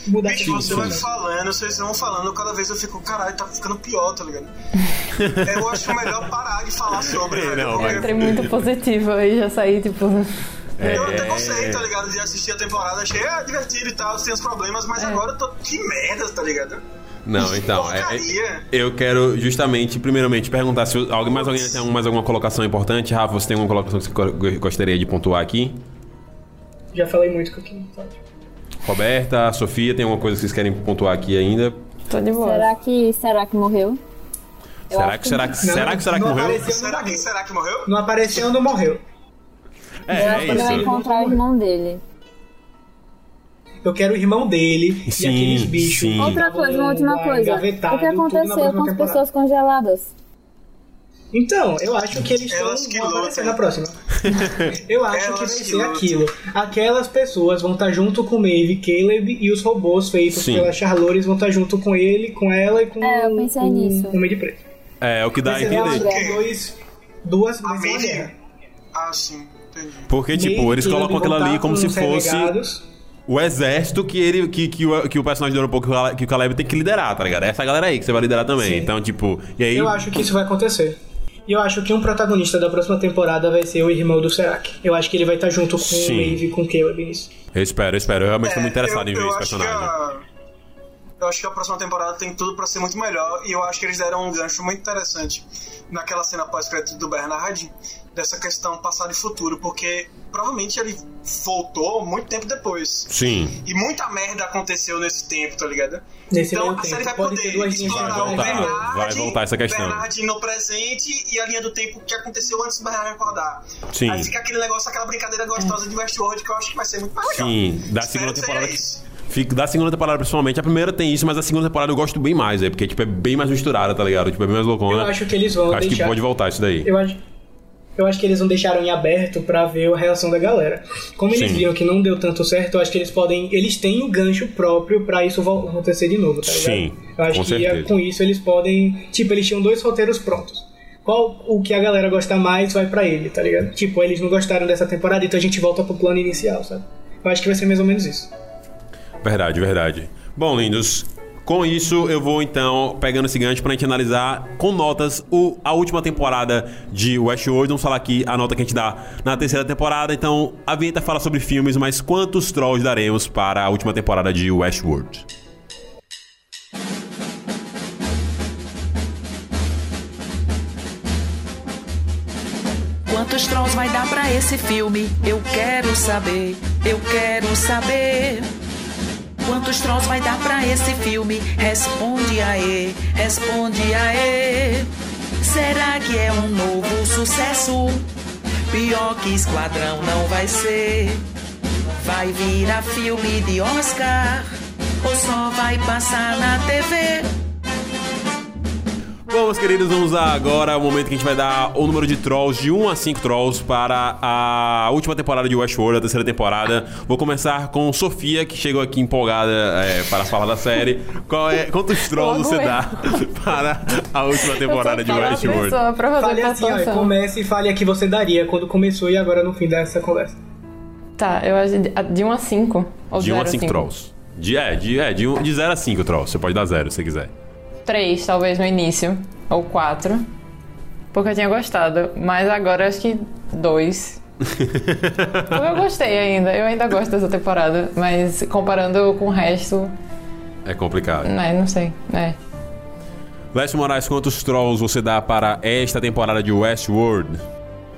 mudasse Bicho, você de vai falando, vocês vão falando, cada vez eu fico, caralho, tá ficando pior, tá ligado? [LAUGHS] eu acho melhor parar de falar sobre, velho. Não, porque mas- Entrei muito [LAUGHS] positiva e já saí, tipo. Eu até É. gostei, tá ligado? De assistir a temporada, achei ah, divertido e tal, tem os problemas, mas agora eu tô. Que merda, tá ligado? Não, então, é- é- eu quero justamente, primeiramente, perguntar se alguém, mais alguém tem mais alguma colocação importante. Rafa, você tem alguma colocação que você go- gostaria de pontuar aqui? Já falei muito com aquilo. tá? Roberta, Sofia, tem alguma coisa que vocês querem pontuar aqui ainda? Tô de boa. Será que, será que morreu? Eu Será que, será que, Não, será que, será que morreu? apareceu. Será que, será que morreu? Não apareceu, não morreu. Eu É, é que ele vai isso. encontrar o irmão dele. Eu quero o irmão dele Sim, e aqueles bichos. sim. que Outra coisa, uma última coisa. O que aconteceu com as pessoas congeladas? Então, eu acho que eles Elas que vão aparecer na próxima. [LAUGHS] Eu acho que vai Elas ser que aquilo. Aquelas pessoas vão estar junto com Maeve, Caleb e os robôs feitos Sim. pela Charlores vão estar junto com ele, com ela e com É, eu pensei o, nisso. o de Preto. É, o que dá a entender. dois, duas A Maeve. Ah, sim, entendi. Porque, tipo, Maeve, eles colocam aquilo vão ali como com se os fosse renegados. O exército que ele que, que, o, que o personagem do Aeroporto, que o Caleb- que o Caleb tem que liderar, tá ligado? Essa galera aí que você vai liderar também. Sim. Então, tipo, e aí. Eu acho que isso vai acontecer. E eu acho que um protagonista da próxima temporada vai ser o irmão do Serac. Eu acho que ele vai estar junto com Sim. o Maeve e com o Caleb nisso. Eu espero, eu espero. Eu realmente tô É, muito interessado eu- em ver eu esse acho que personagem. a- Eu acho que a próxima temporada tem tudo pra ser muito melhor e eu acho que eles deram um gancho muito interessante naquela cena pós-crédito do Bernard dessa questão passado e futuro, porque provavelmente ele voltou muito tempo depois. Sim. E muita merda aconteceu nesse tempo, tá ligado? Nesse então a série tempo, vai pode poder explorar Vai o voltar, Bernard, vai voltar essa questão. Bernard no presente e a linha do tempo que aconteceu antes do Bernard acordar. Sim. Aí fica aquele negócio, aquela brincadeira gostosa de Westworld que eu acho que vai ser muito mais legal. Sim, da segunda que temporada. Fica, da segunda temporada, principalmente. A primeira tem isso, mas a segunda temporada eu gosto bem mais, é porque tipo, é bem mais misturada, tá ligado? Tipo, é bem mais loucona. Eu acho que eles vão Acho que deixar. pode voltar isso daí. Eu acho, eu acho que eles não deixaram em aberto pra ver a reação da galera. Como eles Sim. viram que não deu tanto certo, eu acho que eles podem. Eles têm o gancho próprio pra isso acontecer de novo, tá ligado? Sim, Eu acho com que certeza. com isso eles podem. Tipo, eles tinham dois roteiros prontos. Qual o que a galera gosta mais vai pra ele, tá ligado? Tipo, eles não gostaram dessa temporada, então a gente volta pro plano inicial, sabe? Eu acho que vai ser mais ou menos isso. Verdade, verdade. Bom, lindos. Com isso, eu vou então pegando esse gancho pra gente analisar com notas o, a última temporada de Westworld. Vamos falar aqui a nota que a gente dá na terceira temporada. Então, a vinheta fala sobre filmes, mas quantos trolls daremos para a última temporada de Westworld? Quantos trolls vai dar pra esse filme? Eu quero saber, eu quero saber. Quantos trolls vai dar pra esse filme? Responde aí, responde aí. Será que é um novo sucesso? Pior que Esquadrão não vai ser. Vai virar filme de Oscar? Ou só vai passar na TV? Bom, meus queridos, vamos agora o momento que a gente vai dar o número de trolls de 1 a 5 trolls para a última temporada de Westworld, a terceira temporada. Vou começar com Sofia, que chegou aqui empolgada é, para falar da série. Qual é, quantos trolls você dá [LAUGHS] para a última temporada de Westworld? pessoa Fale assim, ó, comece e fale a que você daria quando começou e agora no fim dessa conversa. Tá, eu acho de- de 1 a 5. Ou De 1 a 0 5 trolls. De, é, de, é de, um- de 0 a 5 trolls. Você pode dar 0 se quiser. 3, talvez, no início. Ou 4. Porque eu tinha gostado. Mas agora eu acho que 2. [LAUGHS] Porque eu gostei ainda. Eu ainda gosto dessa temporada. Mas comparando com o resto, É complicado. né, não sei. É. Lécio Moraes, quantos trolls você dá para esta temporada de Westworld?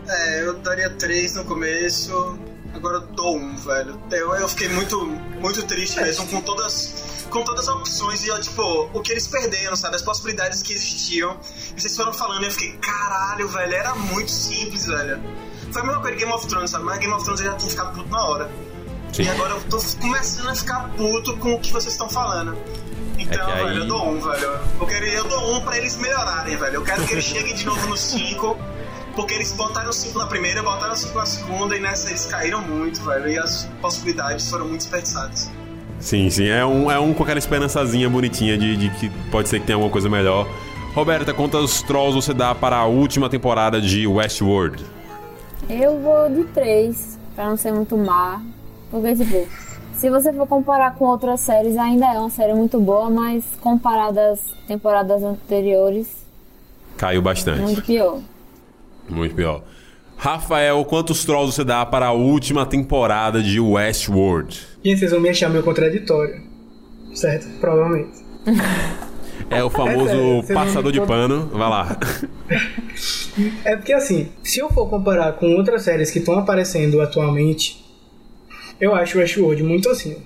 É, eu daria três no começo, agora eu dou um, velho. Eu, eu fiquei muito, muito triste mesmo com todas, com todas as opções e, tipo, o que eles perderam, sabe? As possibilidades que existiam. E vocês foram falando e eu fiquei, caralho, velho, era muito simples, velho. Foi a mesma coisa Game of Thrones, sabe? Mas Game of Thrones eu já tinha ficado puto na hora. Sim. E agora eu tô começando a ficar puto com o que vocês estão falando. Então, É aí- velho, eu dou um, velho. Eu, quero, eu dou um pra eles melhorarem, velho. Eu quero que eles cheguem de novo no 5. Porque eles botaram 5 na primeira, botaram 5 na segunda e nessa eles caíram muito, velho. E as possibilidades foram muito desperdiçadas. Sim, sim. É um, é um com aquela esperançazinha bonitinha de, de que pode ser que tenha alguma coisa melhor. Roberta, quantos trolls você dá para a última temporada de Westworld? Eu vou de 3, pra não ser muito má. Porque, tipo, se você for comparar com outras séries, ainda é uma série muito boa, mas comparada às temporadas anteriores, Caiu bastante. muito pior. Muito pior. Rafael, quantos trolls você dá para a última temporada de Westworld? Gente, vocês vão me achar meio contraditório. Certo? Provavelmente. [LAUGHS] É o famoso É não passador de pano. Vai lá. [LAUGHS] É porque assim, se eu for comparar com outras séries que estão aparecendo atualmente, eu acho Westworld muito assim.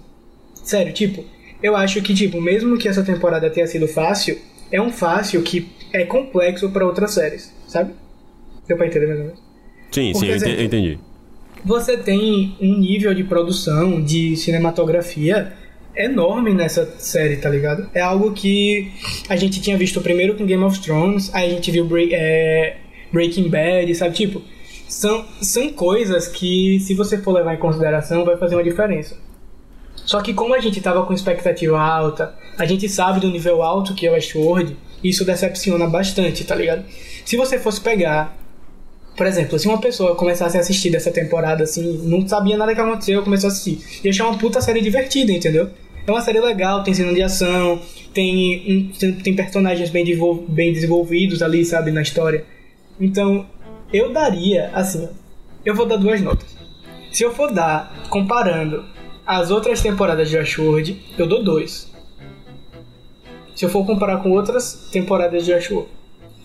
Sério, tipo, eu acho que, tipo, mesmo que essa temporada tenha sido fácil, é um fácil que é complexo pra outras séries, sabe? Deu pra entender mais ou menos? Sim, Por sim, eu exemplo, entendi. Você tem um nível de produção, de cinematografia enorme nessa série, tá ligado? É algo que a gente tinha visto primeiro com Game of Thrones, aí a gente viu Break- é, Breaking Bad, sabe? Tipo, são, são coisas que, se você for levar em consideração, vai fazer uma diferença. Só que como a gente tava com expectativa alta, a gente sabe do nível alto que é o Westworld, isso decepciona bastante, tá ligado? Se você fosse pegar, por exemplo, se uma pessoa começasse a assistir dessa temporada assim, não sabia nada que aconteceu, começou a assistir, ia achar uma puta série divertida, entendeu? É uma série legal, tem cena de ação, tem, tem personagens bem, bem desenvolvidos ali, sabe, na história. Então, eu daria, assim, eu vou dar duas notas. Se eu for dar, comparando as outras temporadas de Westworld, eu dou dois. Se eu for comparar com outras temporadas de Westworld.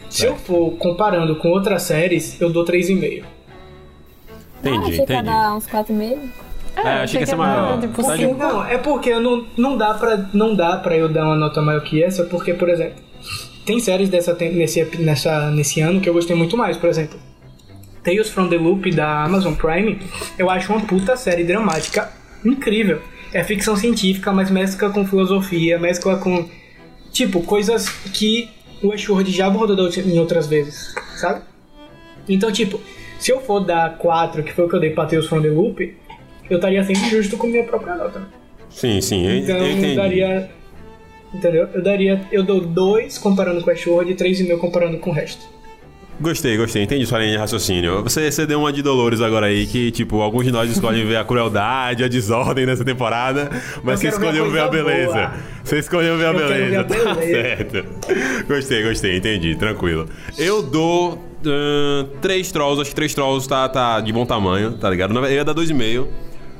Se eu for comparando com outras séries, eu dou 3,5. Entendi, ah, achei entendi. dar uns 4,5. É, é, achei que ia ser maior. Tipo, tá não, é porque não, não, dá pra, não dá pra eu dar uma nota maior que essa, porque, por exemplo, tem séries dessa, nesse, nessa, nesse ano que eu gostei muito mais, por exemplo. Tales from the Loop da Amazon Prime, eu acho uma puta série dramática incrível. É ficção científica, mas mescla com filosofia, mescla com, tipo, coisas que o Westworld já abordou em outras vezes, sabe? Então, tipo, se eu for dar 4, que foi o que eu dei pra Tales from the Loop, eu estaria sendo justo com minha própria nota. Sim, sim, eu, então, eu entendi. daria. Entendeu? Eu daria. Eu dou 2 comparando com Westworld e 3,5 comparando com o resto. Gostei, gostei. Entendi sua linha de raciocínio. Você, você deu uma de Dolores agora aí, que, tipo, alguns de nós escolhem ver a crueldade, a desordem nessa temporada, mas você escolheu ver a, beleza. Boa. Você escolheu ver a eu beleza. Ver a beleza. Tá certo. Gostei, gostei, entendi. Tranquilo. Eu dou uh, três trolls, acho que três trolls tá, tá de bom tamanho, tá ligado? Eu ia dar dois e meio.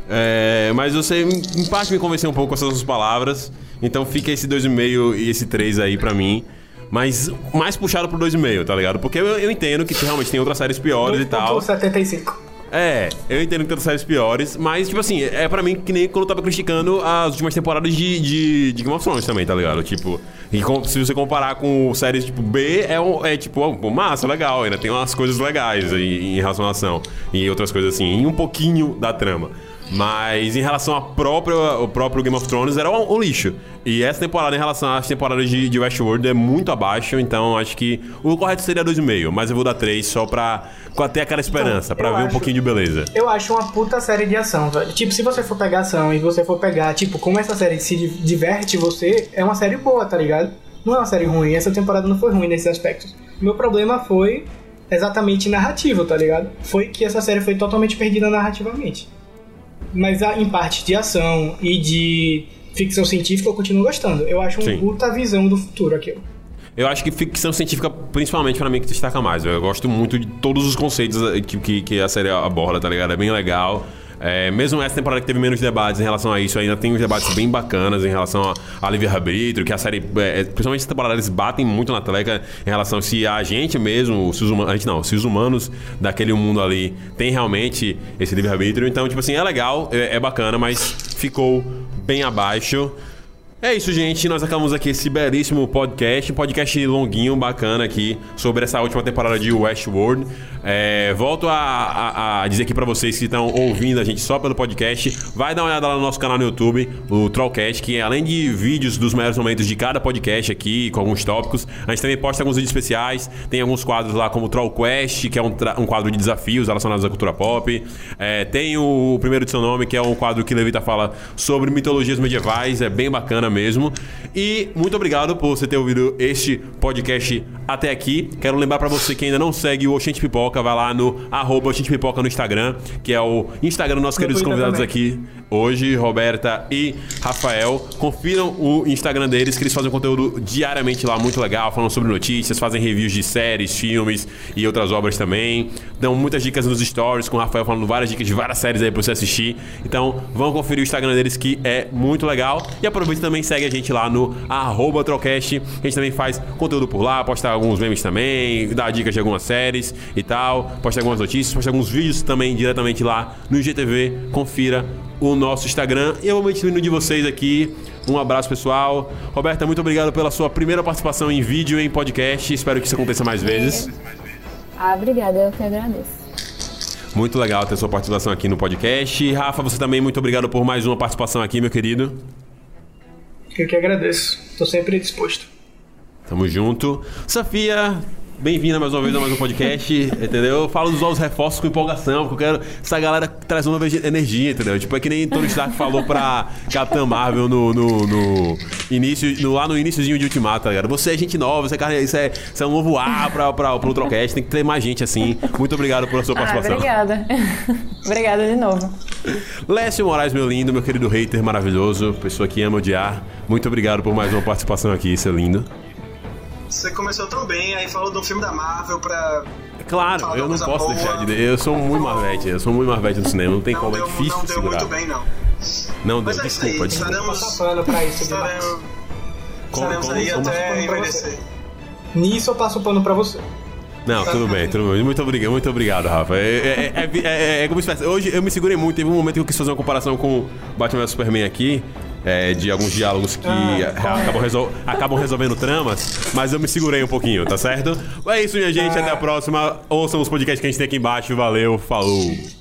É, mas você, em parte, me convenceu um pouco com essas palavras. Então fica esse 2,5 e esse 3 aí pra mim. Mas mais puxado pro 2,5, tá ligado? Porque eu, eu entendo que realmente tem outras séries piores e tal. 75. É, eu entendo que tem outras séries piores, mas, tipo assim, é pra mim que nem quando eu tava criticando as últimas temporadas de, de, de Game of Thrones também, tá ligado? Tipo, e com, se você comparar com séries tipo B, é, um, é tipo, um, massa, legal, ainda tem umas coisas legais em, em relação à ação e outras coisas assim, e um pouquinho da trama. Mas em relação ao próprio, ao próprio Game of Thrones, era um, um, lixo. E essa temporada, em relação às temporadas de, de Westworld, é muito abaixo. Então acho que o correto seria 2,5. Mas eu vou dar 3 só pra, pra ter aquela esperança, então, pra ver acho, um pouquinho de beleza. Eu acho uma puta série de ação, velho. Tipo, se você for pegar ação e você for pegar, tipo, como essa série se diverte você, é uma série boa, tá ligado? Não é uma série ruim. Essa temporada não foi ruim nesses aspectos. Meu problema foi exatamente narrativo, tá ligado? Foi que essa série foi totalmente perdida narrativamente. Mas em parte de ação e de ficção científica eu continuo gostando. Eu acho uma puta visão do futuro aquilo. Eu acho que ficção científica, principalmente para mim, que destaca mais. Eu gosto muito de todos os conceitos que, que, que a série aborda, tá ligado? É bem legal. É, mesmo essa temporada que teve menos debates em relação a isso, ainda tem uns debates bem bacanas em relação a, a livre-arbítrio, que a série, é, principalmente essa temporada, eles batem muito na teleca em relação se a gente mesmo, se os humanos, a gente não, se os humanos daquele mundo ali tem realmente esse livre-arbítrio. Então, tipo assim, é legal, é, é bacana, mas ficou bem abaixo. É isso, gente. Nós acabamos aqui esse belíssimo podcast, podcast longuinho, bacana aqui, sobre essa última temporada de Westworld. É, volto a, a, a, dizer aqui para vocês que estão ouvindo a gente só pelo podcast, vai dar uma olhada lá no nosso canal no YouTube, o Trollcast, que além de vídeos dos melhores momentos de cada podcast aqui, com alguns tópicos, a gente também posta alguns vídeos especiais, tem alguns quadros lá como o Trollquest, que é um, um quadro de desafios relacionados à cultura pop. É, tem o, o primeiro de seu nome, que é um quadro que Levita fala sobre mitologias medievais, é bem bacana mesmo. E muito obrigado por você ter ouvido este podcast até aqui. Quero lembrar para você que ainda não segue o Oxente Pipoca, vai lá no arroba Oxente Pipoca no Instagram, que é o Instagram dos nossos queridos convidados também. aqui hoje, Roberta e Rafael. Confiram o Instagram deles, que eles fazem conteúdo diariamente lá, muito legal, falando sobre notícias, fazem reviews de séries, filmes e outras obras também. Dão muitas dicas nos stories, com o Rafael falando várias dicas de várias séries aí pra você assistir. Então, vão conferir o Instagram deles, que é muito legal. E aproveita também segue a gente lá no arroba Trocast. A gente também faz conteúdo por lá, posta alguns memes também, dá dicas de algumas séries e tal, posta algumas notícias, posta alguns vídeos também diretamente lá no IGTV. Confira o nosso Instagram. E eu vou me despedindo de vocês aqui. Um abraço, pessoal. Roberta, muito obrigado pela sua primeira participação em vídeo em podcast. Espero que isso aconteça mais vezes. Ah, obrigada, eu que agradeço. Muito legal ter sua participação aqui no podcast. Rafa, você também, muito obrigado por mais uma participação aqui, meu querido. Eu que agradeço. Estou sempre disposto. Tamo junto. Sofia, Bem-vinda mais uma vez a mais um podcast, [LAUGHS] entendeu? Eu falo dos novos reforços com empolgação, porque eu quero essa galera trazendo uma energia, entendeu? Tipo, é que nem Tony Stark falou pra Capitã Marvel no, no, no início, no, lá no iníciozinho de Ultimato, tá ligado? Você é gente nova, você é, cara, isso, é, isso é um novo ar pra, pra, pro Trocast, tem que ter mais gente assim. Muito obrigado pela sua Ah, participação. obrigada. [LAUGHS] obrigada de novo. Lécio Moraes, meu lindo, meu querido hater maravilhoso, pessoa que ama odiar. Muito obrigado por mais uma participação aqui, seu lindo. Você começou tão bem, aí falou de um filme da Marvel pra. Claro, Fala eu não posso boa. deixar de. Eu sou muito Marvete, eu sou muito Marvete no cinema, não tem Não como, é deu, difícil não de deu segurar. muito bem, não. Não deu, Mas é desculpa, aí, desculpa. estaremos, Passar pano pra isso estaremos, Como- estaremos como- aí como- até envelhecer. Nisso eu passo o pano pra você. Não, tudo bem, tudo bem. Muito obrigado, muito obrigado, Rafa. É, é, é, é, é- é como se fosse- Hoje eu me segurei muito, teve um momento que eu quis fazer uma comparação com Batman vs Superman aqui. É, de alguns diálogos que Ah, acabam, resol- acabam resolvendo tramas, mas eu me segurei um pouquinho, tá certo? É isso, minha gente. Até a próxima. Ouçam os podcasts que a gente tem aqui embaixo. Valeu, falou.